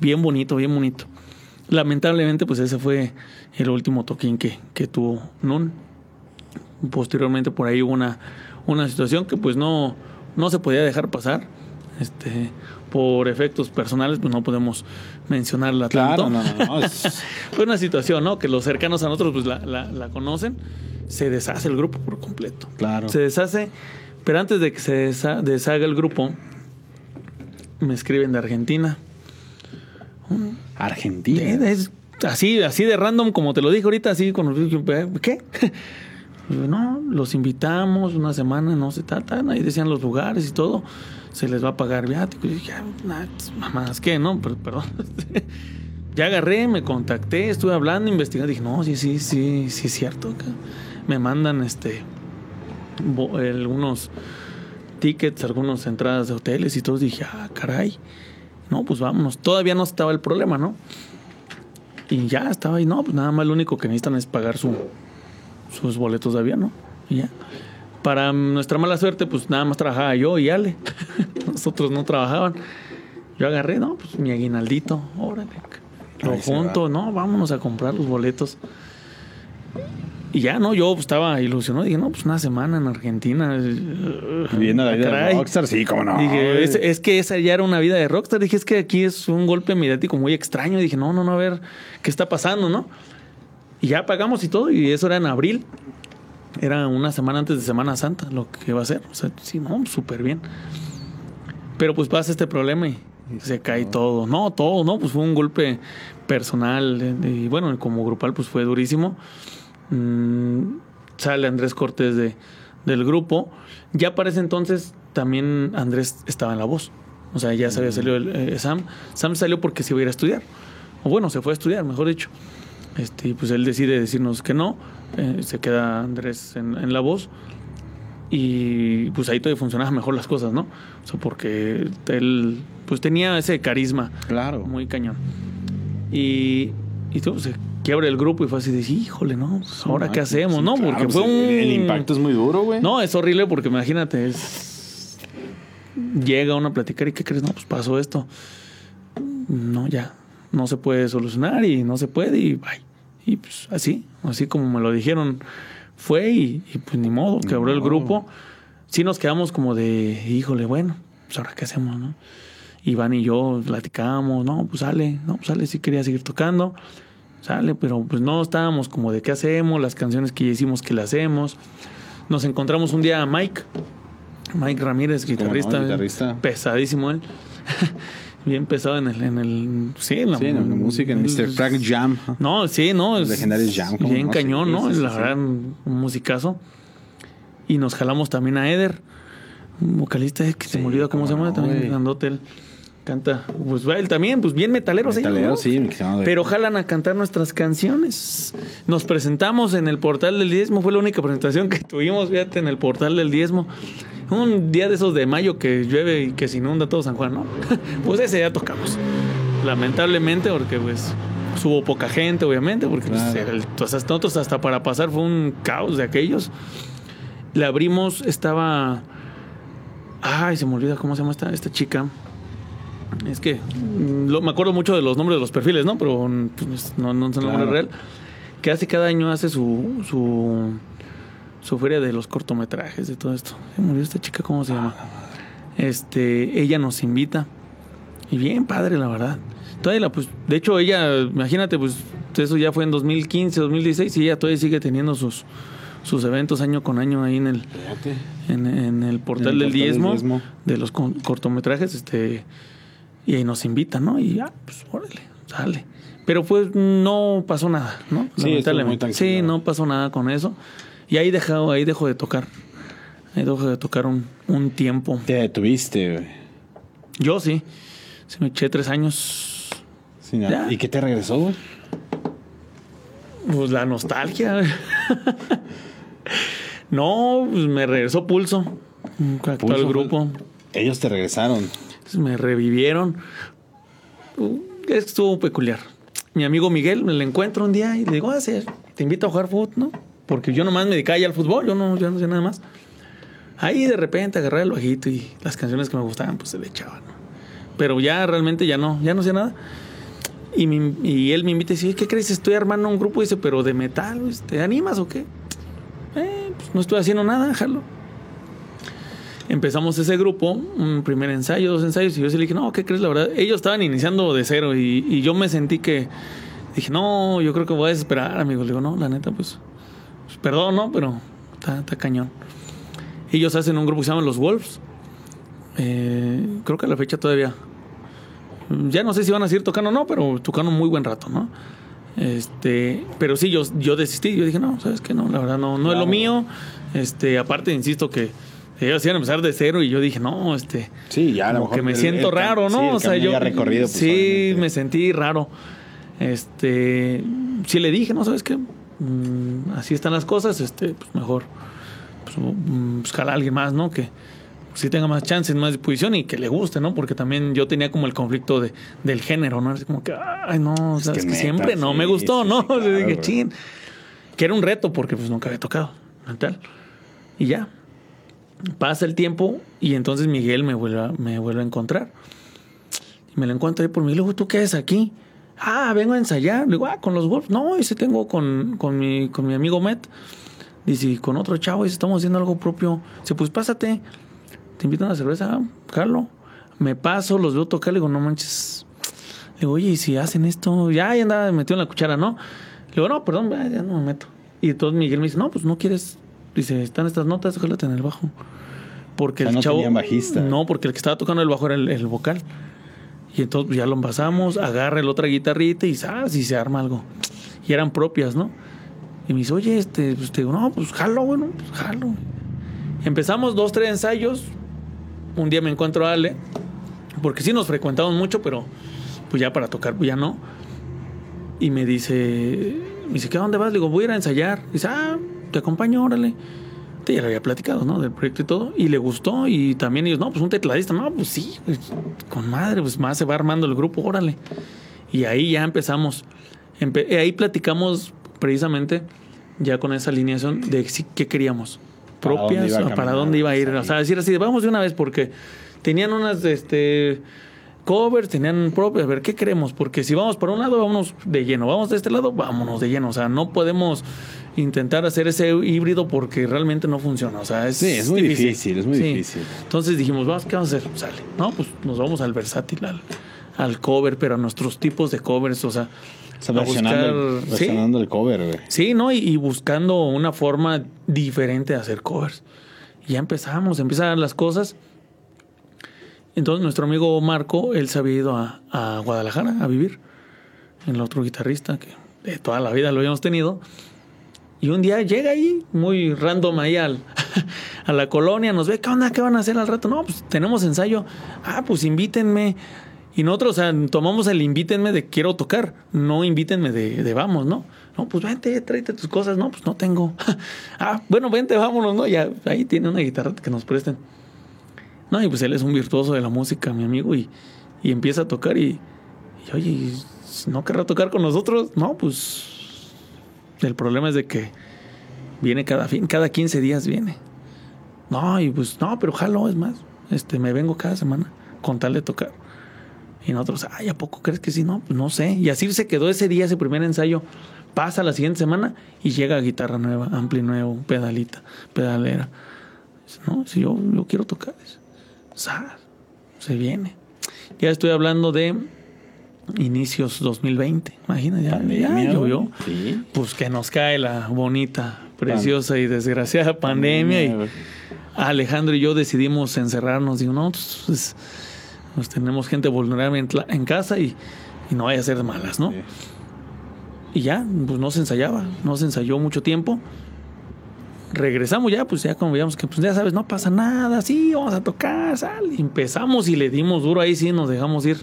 Bien bonito, bien bonito. Lamentablemente, pues ese fue el último toquín que, que tuvo Nun. Posteriormente por ahí hubo una, una situación que pues no, no se podía dejar pasar. Este, por efectos personales, pues no podemos mencionarla Claro, tanto. no, no, no. es- Fue una situación, ¿no? Que los cercanos a nosotros pues la, la- la conocen. Se deshace el grupo por completo. Claro. Se deshace, pero antes de que se desa- deshaga el grupo, me escriben de Argentina. Argentina. Es así, así de random, como te lo dije ahorita, así con ¿qué? Y yo, no, los invitamos una semana, no sé, tal, tal, ahí decían los lugares y todo, se les va a pagar viático. Y dije, "Ah, mamás, ¿qué? No, Per- perdón. ya agarré, me contacté, estuve hablando, investigando, dije, no, sí, sí, sí, sí es cierto. Me mandan este algunos tickets, algunas entradas de hoteles y todo. Dije, ah, caray. No, pues vámonos. Todavía no estaba el problema, ¿no? Y ya estaba ahí, no, pues nada más lo único que necesitan es pagar su, sus boletos de avión, ¿no? Y ya. Para nuestra mala suerte, pues nada más trabajaba yo y Ale. Nosotros no trabajaban. Yo agarré, no, pues mi aguinaldito, órale. Lo junto, va. no, vámonos a comprar los boletos. Y ya, no, yo estaba ilusionado. Dije, no, pues una semana en Argentina. Viviendo la vida Caray. de rockstar, sí, cómo no. Dije, es, es que esa ya era una vida de rockstar. Dije, es que aquí es un golpe mediático muy extraño. dije, no, no, no, a ver qué está pasando, ¿no? Y ya pagamos y todo, y eso era en abril. Era una semana antes de Semana Santa lo que va a ser. O sea, sí, no, súper bien. Pero pues pasa este problema y se cae todo. No, todo, no, pues fue un golpe personal. eh, Y bueno, como grupal, pues fue durísimo. Mm, sale Andrés Cortés de, del grupo. Ya para ese entonces también Andrés estaba en la voz. O sea, ya se había salido el, eh, Sam. Sam salió porque se iba a ir a estudiar. O bueno, se fue a estudiar, mejor dicho. Este, y pues él decide decirnos que no. Eh, se queda Andrés en, en la voz. Y pues ahí todavía funcionaban mejor las cosas, ¿no? O sea, porque él pues tenía ese carisma Claro. muy cañón. Y, y todo, se quiebra el grupo y fue así de, híjole, ¿no? Pues, ¿Ahora qué Sí, hacemos? no, claro, porque fue un... el- El impacto es muy duro, güey. No, es horrible porque imagínate, es... Llega uno a platicar y ¿qué crees? No, pues pasó esto. No, ya. No se puede solucionar y no se puede y bye. Y pues así, así como me lo dijeron, fue y, y, pues ni modo, quebró el modo. grupo. Sí nos quedamos como de, híjole, bueno, pues ahora qué hacemos, ¿no? Iván y yo platicábamos, no, pues sale, no, pues sale, sí quería seguir tocando, sale, pero pues no estábamos como de qué hacemos, las canciones que ya hicimos que le hacemos. Nos encontramos un día a Mike, Mike Ramírez, ¿Cómo no? guitarrista, Guitarrista. pesadísimo él. Bien pesado en el, en el, sí, en la, Sí, en la música, en el- Mr. Frank Jam. no, sí, no. Los es legendarios Jam, ¿cómo Bien no? cañón, Sí, ¿no? sí, la verdad, un, musicazo. Y nos jalamos también a Eder, un vocalista eh, que se me olvidó cómo, cómo se llama, no, también grandote él. Canta, pues él también, pues bien metalero, Metalero, ¿no? sí, estimado. Pero jalan a cantar nuestras canciones. Nos presentamos en el portal del diezmo, fue la única presentación que tuvimos, fíjate, en el portal del diezmo. Un día de esos de mayo que llueve y que se inunda todo San Juan, ¿no? pues ese día tocamos. Lamentablemente, porque pues hubo poca gente, obviamente, porque pues, Claro. el- pues, hasta nosotros hasta para pasar fue un caos de aquellos. Le abrimos, estaba... Ay, se me olvida cómo se llama esta, esta chica. Es que mm, lo- me acuerdo mucho de los nombres de los perfiles, ¿no? Pero pues, no, no nombre Claro. real. Que hace cada año hace su, su, su feria de los cortometrajes, de todo esto. Se murió esta chica, ¿cómo se llama? Este, ella nos invita. Y bien padre, la verdad. Todavía la, pues, de hecho, ella, imagínate, pues, eso ya fue en 2015, 2016, y ella todavía sigue teniendo sus, sus eventos año con año ahí en el, en, en el portal, En el del, portal del diezmo, diezmo. de los con- cortometrajes, este, y ahí nos invitan, ¿no? Y ya, pues órale, sale. Pero pues no pasó nada, ¿no? Sí, Lamentablemente. Sí, no pasó nada con eso. Y ahí dejado, ahí dejo de tocar. Ahí dejo de tocar un, un tiempo. Te detuviste, güey. Yo sí. Se me eché tres años. Sí. ¿Y qué te regresó, güey? Pues la nostalgia. no, pues me regresó pulso. Actual fue- grupo. Ellos te regresaron. Me revivieron. Uh, Estuvo peculiar. Mi amigo Miguel me lo encuentro un día y le digo, ah, sí, te invito a jugar fútbol, ¿no? Porque yo nomás me dedicaba ya al fútbol, yo no, yo no sé nada más. Ahí de repente agarré el bajito y las canciones que me gustaban, pues se le echaban. ¿no? Pero ya realmente ya no, ya no sé nada. Y, me- y él me invita y dice, ¿qué crees? Estoy armando un grupo, dice, pero de metal, ¿te animas o qué? Eh, pues no estoy haciendo nada, jalo. Empezamos ese grupo, un primer ensayo, dos ensayos, y yo le dije, no, ¿qué crees? La verdad, ellos estaban iniciando de cero y, y yo me sentí que dije, no, yo creo que voy a desesperar, amigo. Le digo, no, la neta, pues, perdón, ¿no? Pero está, está cañón. Ellos hacen un grupo que se llama Los Wolves. Eh, creo que a la fecha todavía. Ya no sé si van a seguir tocando o no, pero tocando un muy buen rato, ¿no? Este, pero sí, yo, yo desistí. Yo dije, no, ¿sabes qué? No, la verdad, no, no es lo mío. Este, aparte, insisto que ellos iban a empezar de cero y yo dije, no, este. Sí, ya a lo mejor que me el- siento el raro, sí, ¿no? el o sea, yo. recorrido, pues, sí, obviamente. me sentí raro. Este. Sí le dije, ¿no? ¿Sabes qué? Mm, así están las cosas, este, pues mejor. Pues, mm, buscar a alguien más, ¿no? Que sí tenga más chances, más disposición y que le guste, ¿no? Porque también yo tenía como el conflicto de, del género, ¿no? Así como que, ay, no, Es sabes que que, neta, siempre no me gustó, sí, ¿no? claro, dije, chin. Que era un reto porque pues nunca había tocado, mental. Y ya. Pasa el tiempo y entonces Miguel me vuelve a, me vuelve a encontrar. Y me lo encuentro ahí por mí. Le digo, ¿tú qué haces aquí? Ah, vengo a ensayar. Le digo, ah, con los Wolves. No, ese tengo con, con, mi, con mi amigo Met. Dice, y con otro chavo, dice, estamos haciendo algo propio. Dice, pues pásate. Te invito a una cerveza, Carlos. Me paso, los veo tocar. Le digo, no manches. Le digo, oye, ¿y si hacen esto? Ya, ya andaba metido en la cuchara, ¿no? Le digo, no, perdón, ya, no me meto. Y entonces Miguel me dice, no, pues no quieres. Dice, están estas notas, jálate en el bajo. Porque O sea, el no chavo. bajista. No, porque el que estaba tocando el bajo era el, el vocal. Y entonces ya lo envasamos, agarra el otra guitarrita y ¿sabes? y se arma algo. Y eran propias, ¿no? Y me dice, oye, este, pues te digo, no, pues jalo, bueno, pues jalo. Empezamos dos, tres ensayos. Un día me encuentro a Ale, porque sí nos frecuentamos mucho, pero pues ya para tocar, pues ya no. Y me dice, me dice, ¿qué a dónde vas? Le digo, voy a ir a ensayar. dice, ah, te acompaño, órale. Ya le había platicado, ¿no? Del proyecto y todo. Y le gustó. Y también ellos, no, pues un tecladista. No, pues sí, pues, con madre, pues más se va armando el grupo, órale. Y ahí ya empezamos. Empe- eh, ahí platicamos precisamente ya con esa alineación de qué queríamos. ¿Para dónde Propias, iba para dónde iba a ir. O sea, decir así, vamos de una vez porque tenían unas este, covers, tenían propias. A ver, ¿qué queremos? Porque si vamos para un lado, vámonos de lleno. Vamos de este lado, vámonos de lleno. O sea, no podemos intentar hacer ese híbrido porque realmente no funciona. O sea, es, Sí, es muy difícil, es muy difícil. Entonces dijimos, vamos, ¿qué vamos a hacer? Sale. No, pues nos vamos al versátil, al, al cover, pero a nuestros tipos de covers. O sea, a versionando, el, versionando el cover, güey. Sí, ¿no? Y, y buscando una forma diferente de hacer covers. Y ya empezamos, empiezan las cosas. Entonces nuestro amigo Marco, él se había ido a, a Guadalajara a vivir. El otro guitarrista que de toda la vida lo habíamos tenido. Y un día llega ahí, muy random ahí al, a la colonia, nos ve, ¿qué onda? ¿Qué van a hacer al rato? No, pues tenemos ensayo. Ah, pues invítenme. Y nosotros, o sea, tomamos el invítenme de quiero tocar, no invítenme de, de vamos, ¿no? No, pues vente, tráete tus cosas. No, pues no tengo. ah, bueno, vente, vámonos, ¿no? Ya, ahí tiene una guitarra que nos presten. No, y pues él es un virtuoso de la música, mi amigo, y, y empieza a tocar y, y, oye, ¿y ¿no querrá tocar con nosotros? No, pues el problema es de que viene cada fin, cada 15 días viene. No, y pues no, pero jalo, es más, este, me vengo cada semana con tal de tocar. Y nosotros, ay, ¿a poco crees que sí? No, pues no sé. Y así se quedó ese día, ese primer ensayo. Pasa la siguiente semana y llega guitarra nueva, ampli nuevo, pedalita, pedalera. No, si yo, yo quiero tocar. "Sas, se viene. Ya estoy hablando de inicios 20mente. Imagina, ya, llovió. Sí. Pues que nos cae la bonita, preciosa y desgraciada pandemia. y. Alejandro y yo decidimos encerrarnos. Digo, no, pues, pues, pues tenemos gente vulnerable en, casa y, y no vaya a ser de malas, ¿no? Sí. Y ya, pues no se ensayaba, no se ensayó mucho tiempo. Regresamos ya, pues ya como veíamos que, pues ya sabes, no pasa nada, sí, vamos a tocar, sal. Y empezamos y le dimos duro ahí, sí, nos dejamos ir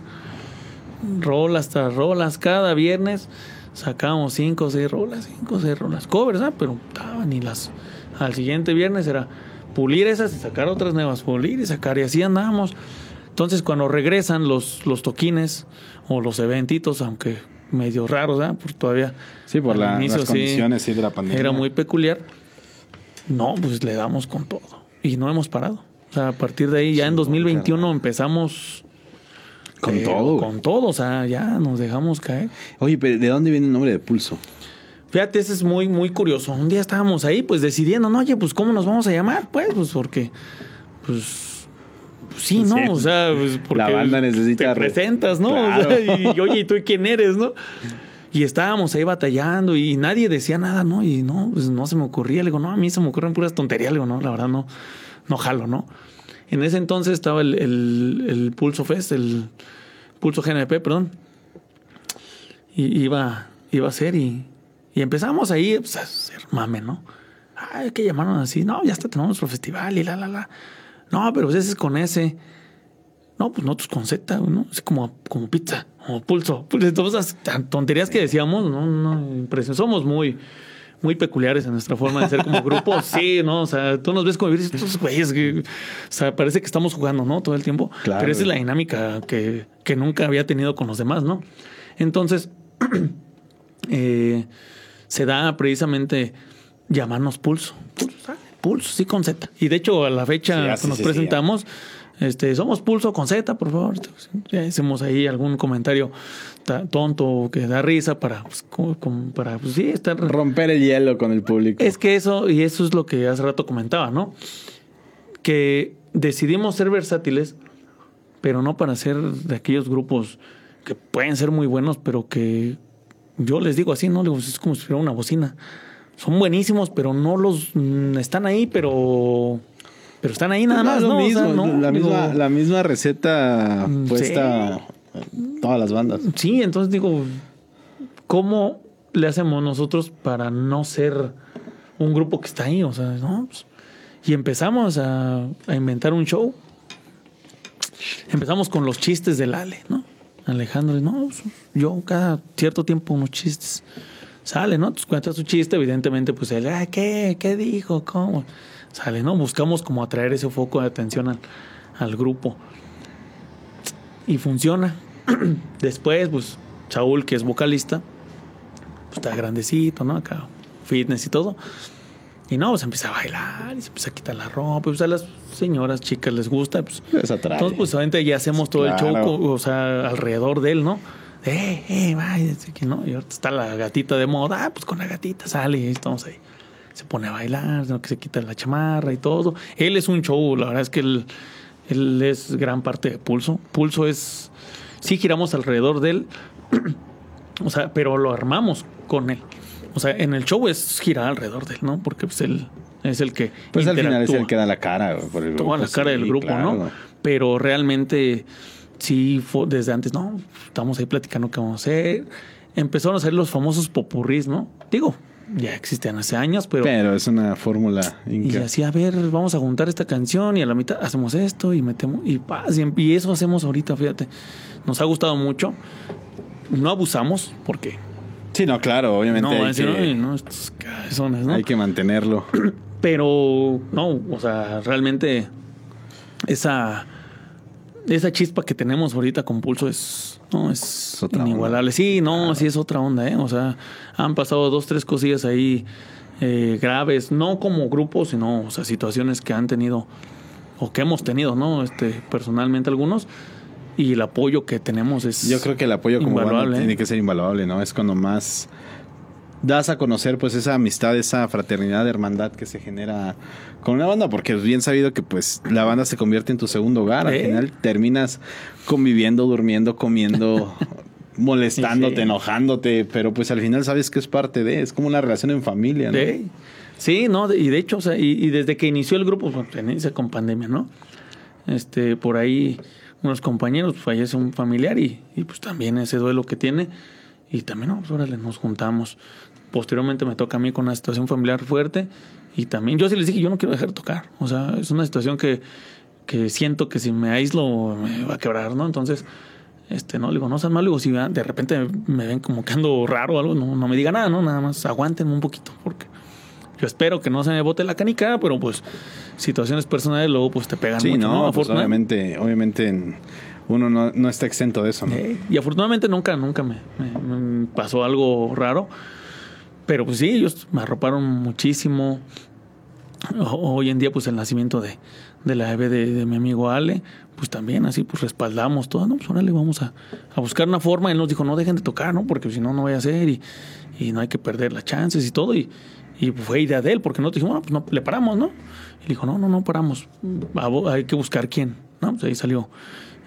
rolas tras rolas cada viernes. Sacábamos cinco o seis rolas, cinco o seis rolas, covers, ¿ah? Pero estaban y las. Al siguiente viernes era pulir esas y sacar otras nuevas, pulir y sacar, y así andábamos. Entonces, cuando regresan los, los toquines o los eventitos, aunque medio raros, ¿verdad? Por todavía. Sí, por la- inicio, las condiciones sí, de la pandemia. Era muy peculiar. No, pues le damos con todo. Y no hemos parado. O sea, a partir de ahí, ya en 2021 empezamos. Con pero todo, güey. Con todo, o sea, ya nos dejamos caer. Oye, pero ¿de dónde viene el nombre de Pulso? Fíjate, eso es muy, muy curioso. Un día estábamos ahí, pues decidiendo, no, oye, pues ¿cómo nos vamos a llamar? Pues, pues porque, pues, pues, sí, ¿no? Sí. O sea, pues porque La banda necesita te re- presentas, ¿no? O sea, y, y, oye, ¿y tú quién eres, no? Y estábamos ahí batallando y nadie decía nada, ¿no? Y no, pues no se me ocurría. Le digo, no, a mí se me ocurren puras tonterías. Le digo, no, la verdad no, no jalo, ¿no? En ese entonces estaba el, el, Pulso Fest, el Pulso GNP, perdón. Y iba, iba a ser y, y empezamos ahí pues, a hacer mame, ¿no? Ay, que llamaron así. No, ya está, tenemos nuestro festival y la, la, la. No, pero pues ese es con ese. No, pues nosotros con Z, ¿no? Así como, como pizza, como pulso. Pues todas esas tonterías que decíamos, no, no, impresión. Somos muy, muy peculiares en nuestra forma de ser como grupo. Sí, ¿no? O sea, tú nos ves como dices, estos güeyes que, o sea, parece que estamos jugando, ¿no? Todo el tiempo. Claro. Pero esa es la dinámica que, que nunca había tenido con los demás, ¿no? Entonces, eh, se da precisamente llamarnos pulso. Pulso. Pulso, sí, con Z. Y de hecho, a la fecha Sí, así que nos se presentamos, este, somos pulso con Z, por favor. Ya hacemos ahí algún comentario ta- tonto que da risa para, pues, como- como para, pues sí, estar. Romper el hielo con el público. Es que eso, y eso es lo que hace rato comentaba, ¿no? Que decidimos ser versátiles, pero no para ser de aquellos grupos que pueden ser muy buenos, pero que yo les digo así, ¿no? Digo, es como si fuera una bocina. Son buenísimos, pero no los mm, están ahí, pero pero están ahí nada No, más, lo ¿no? O mismo, sea, no, la, digo, misma, la misma receta Mm, puesta todas las bandas. Sí, entonces digo, ¿cómo le hacemos nosotros para no ser un grupo que está ahí? O sea, ¿no? Pues, y empezamos a, inventar un show. Empezamos con los chistes del Ale, ¿no? Alejandro, no, pues, yo cada cierto tiempo unos chistes. Sale, ¿no? Entonces cuenta su chiste, evidentemente, pues él, "Ay, ¿qué? ¿Qué dijo? ¿Cómo? Sale, ¿no? Buscamos como atraer ese foco de atención al, al grupo. Y funciona. Después, pues, Saúl, que es vocalista, pues está grandecito, ¿no? Acá, fitness y todo. Y no, pues empieza a bailar y se empieza a quitar la ropa. Pues a las señoras, chicas les gusta. Pues, Les atrae. entonces, pues obviamente ya hacemos todo el show, Claro. o sea, alrededor de él, ¿no? Eh, eh, vaya, no. Y ahorita está la gatita de moda, ah, pues con la gatita sale y estamos ahí. Se pone a bailar, ¿no? que se quita la chamarra y todo. Él es un show, la verdad es que él, él es gran parte de Pulso. Pulso es, sí giramos alrededor de él, o sea, pero lo armamos con él. O sea, en el show es girar alrededor de él, ¿no? Porque pues él es el que Pues al final es el que da la cara por el grupo. toda la cara sí, del grupo, claro. ¿no? Pero realmente sí fue desde antes, no, estamos ahí platicando qué vamos a hacer. Empezaron a hacer los famosos popurrís, ¿no? Digo, ya existían hace años, pero, Pero es una fórmula y increíble. así, a ver, vamos a juntar esta canción y a la mitad hacemos esto y metemos y paz, y, y eso hacemos ahorita, fíjate. Nos ha gustado mucho. No abusamos porque Sí, no, claro, obviamente no, hay, decir, que, "Ay, no, estos cabezones, ¿no? hay que mantenerlo. Pero no, o sea, realmente esa, esa chispa que tenemos ahorita con Pulso es, no, es, otra inigualable. Sí, no, sí es otra onda, ¿eh? O sea, han pasado dos, tres cosillas ahí eh, graves, no como grupo, sino, o sea, situaciones que han tenido o que hemos tenido, ¿no? Este, personalmente algunos. Y el apoyo que tenemos es. Yo creo que el apoyo como banda Invaluable, ¿eh? tiene que ser invaluable, ¿no? Es cuando más das a conocer pues esa amistad, esa fraternidad, hermandad que se genera con una banda, porque es bien sabido que pues la banda se convierte en tu segundo hogar, al final terminas conviviendo, durmiendo, comiendo, molestándote, Sí. enojándote, pero pues al final sabes que es parte de, es como una relación en familia, ¿no? Sí, sí, no, y de hecho, o sea, y, y desde que inició el grupo, pues, inicia con pandemia, ¿no? Este, por ahí unos compañeros pues, fallece un familiar y, y, pues también ese duelo que tiene. Y también, no, pues órale, nos juntamos. Posteriormente me toca a mí con una situación familiar fuerte. Y también, yo sí les dije, yo no quiero dejar de tocar. O sea, es una situación que, que siento que si me aíslo me va a quebrar, ¿no? Entonces, este, no, le digo, no sean mal, digo, si de repente me ven como que ando raro o algo, no, no me diga nada, ¿no? Nada más aguántenme un poquito, porque yo espero que no se me bote la canica, pero pues situaciones personales luego pues te pegan Sí, mucho, no, ¿no? pues obviamente, obviamente en- uno no, no está exento de eso, ¿no? Eh, y afortunadamente nunca, nunca me, me- me pasó algo raro. Pero pues sí, ellos me arroparon muchísimo. Hoy en día, pues el nacimiento de, de la bebé de, de mi amigo Ale, pues también así, pues respaldamos todo. No, pues órale, vamos a, a buscar una forma. Él nos dijo, no dejen de tocar, ¿no? Porque si no, no vaya a ser y, y no hay que perder las chances y todo. Y, y fue idea de él, porque nosotros dijimos, bueno, pues no, le paramos, ¿no? Y dijo, no, no, no paramos. Hay que buscar quién, ¿no? Pues ahí salió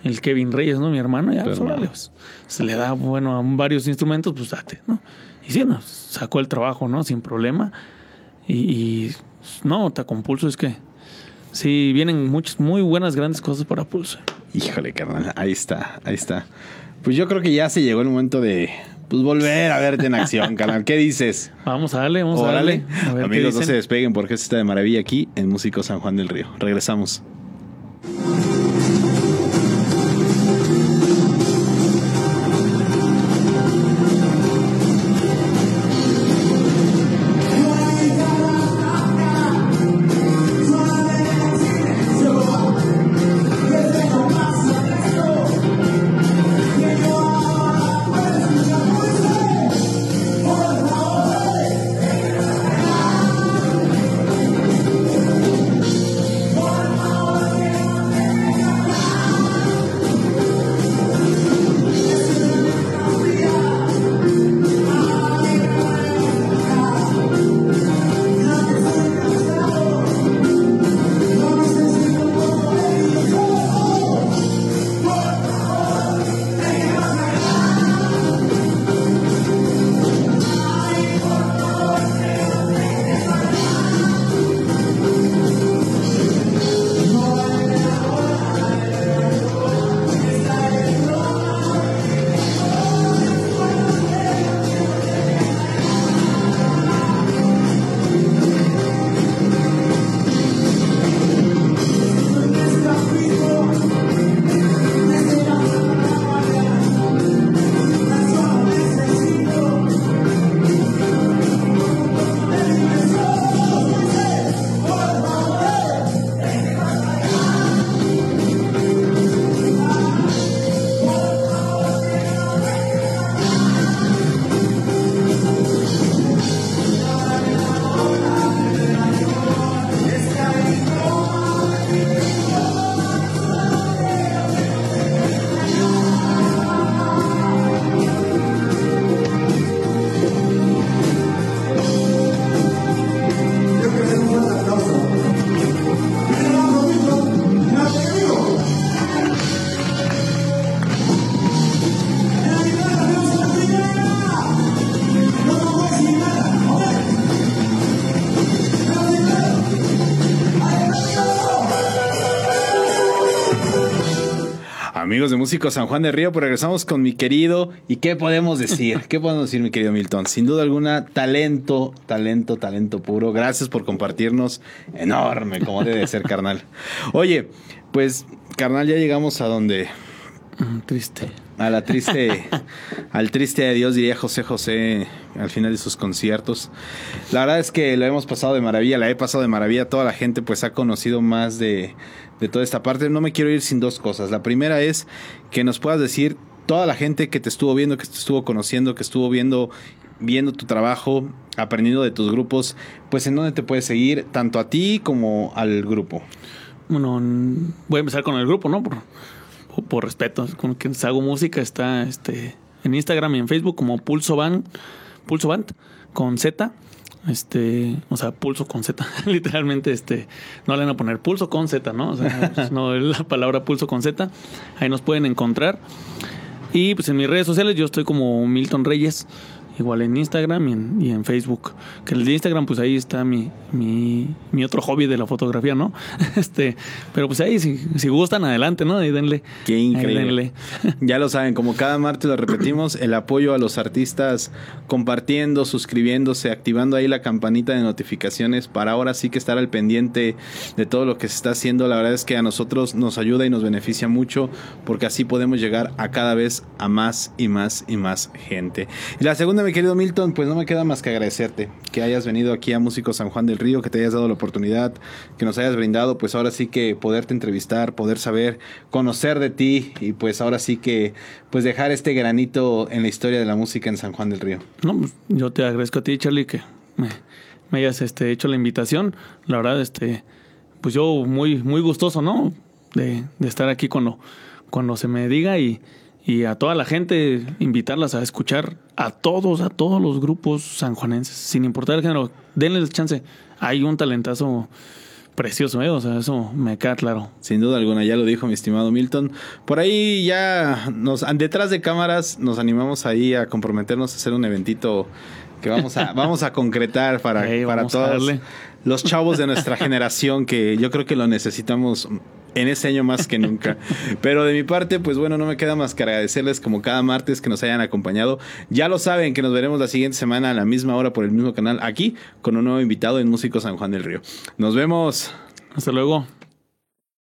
el Kevin Reyes, ¿no? Mi hermano, ya, pues, órale, pues, se le da, bueno, a varios instrumentos, pues date, ¿no? Y sí, nos sacó el trabajo, ¿no? Sin problema. Y, y, no, con Pulso es que sí, vienen muchas, muy buenas, grandes cosas para Pulso. Híjole, carnal, ahí está, ahí está. Pues yo creo que ya se llegó el momento de pues volver a verte en acción, carnal. ¿Qué dices? Vamos a darle, vamos Órale. a darle. A ver Amigos, no se despeguen porque esto está de maravilla aquí en Músico San Juan del Río. Regresamos. De Músico San Juan de Río, pues regresamos con mi querido. ¿Y qué podemos decir? ¿Qué podemos decir, mi querido Milton? Sin duda alguna, talento, talento, talento puro. Gracias por compartirnos. Enorme, como debe de ser, carnal. Oye, pues, carnal, ya llegamos a donde. Mm, Triste. A la triste, al triste adiós, diría José José al final de sus conciertos. La verdad es que lo hemos pasado de maravilla, la he pasado de maravilla. Toda la gente pues ha conocido más de, de toda esta parte. No me quiero ir sin dos cosas. La primera es que nos puedas decir toda la gente que te estuvo viendo, que te estuvo conociendo, que estuvo viendo viendo tu trabajo, aprendiendo de tus grupos, pues en dónde te puedes seguir, tanto a ti como al grupo. Bueno, voy a empezar con el grupo, ¿no? Por, por, respeto. Con quienes hago música está este en Instagram y en Facebook como Pulso Band, Pulso Band con Z. Este, o sea, pulso con Z. Literalmente, este, no le van a poner pulso con Z, ¿no? O sea, pues, no es la palabra pulso con Z. Ahí nos pueden encontrar. Y pues en mis redes sociales yo estoy como Milton Reyes, igual en Instagram y en, y en Facebook. Que el de Instagram, pues ahí está mi, mi, mi otro hobby de la fotografía, ¿no? Este, pero pues ahí si, si gustan, adelante, ¿no? Ahí denle. Qué Ahí increíble. denle. Ya lo saben, como cada martes lo repetimos, el apoyo a los artistas compartiendo, suscribiéndose, activando ahí la campanita de notificaciones para ahora sí que estar al pendiente de todo lo que se está haciendo. La verdad es que a nosotros nos ayuda y nos beneficia mucho porque así podemos llegar a cada vez a más y más y más gente. Y la segunda mi querido Milton? Pues no me queda más que agradecerte que hayas venido aquí a Músico San Juan del Río, que te hayas dado la oportunidad, que nos hayas brindado, pues ahora sí que poderte entrevistar, poder saber, conocer de ti y pues ahora sí que pues dejar este granito en la historia de la música en San Juan del Río. No, pues, yo te agradezco a ti, Charlie, que me, me hayas este, hecho la invitación. La verdad, este, pues yo muy, muy gustoso, ¿no? De, de estar aquí cuando, cuando se me diga y y a toda la gente invitarlas a escuchar a todos, a todos los grupos sanjuanenses, sin importar el género, denles chance. Hay un talentazo precioso, ¿eh? o sea, eso me queda claro. Sin duda alguna, ya lo dijo mi estimado Milton. Por ahí ya nos detrás de cámaras nos animamos ahí a comprometernos a hacer un eventito que vamos a vamos a concretar para, para todos los chavos de nuestra generación que yo creo que lo necesitamos en ese año más que nunca. Pero de mi parte, pues bueno, no me queda más que agradecerles como cada martes que nos hayan acompañado. Ya lo saben que nos veremos la siguiente semana a la misma hora por el mismo canal aquí con un nuevo invitado en Músico San Juan del Río. Nos vemos. Hasta luego.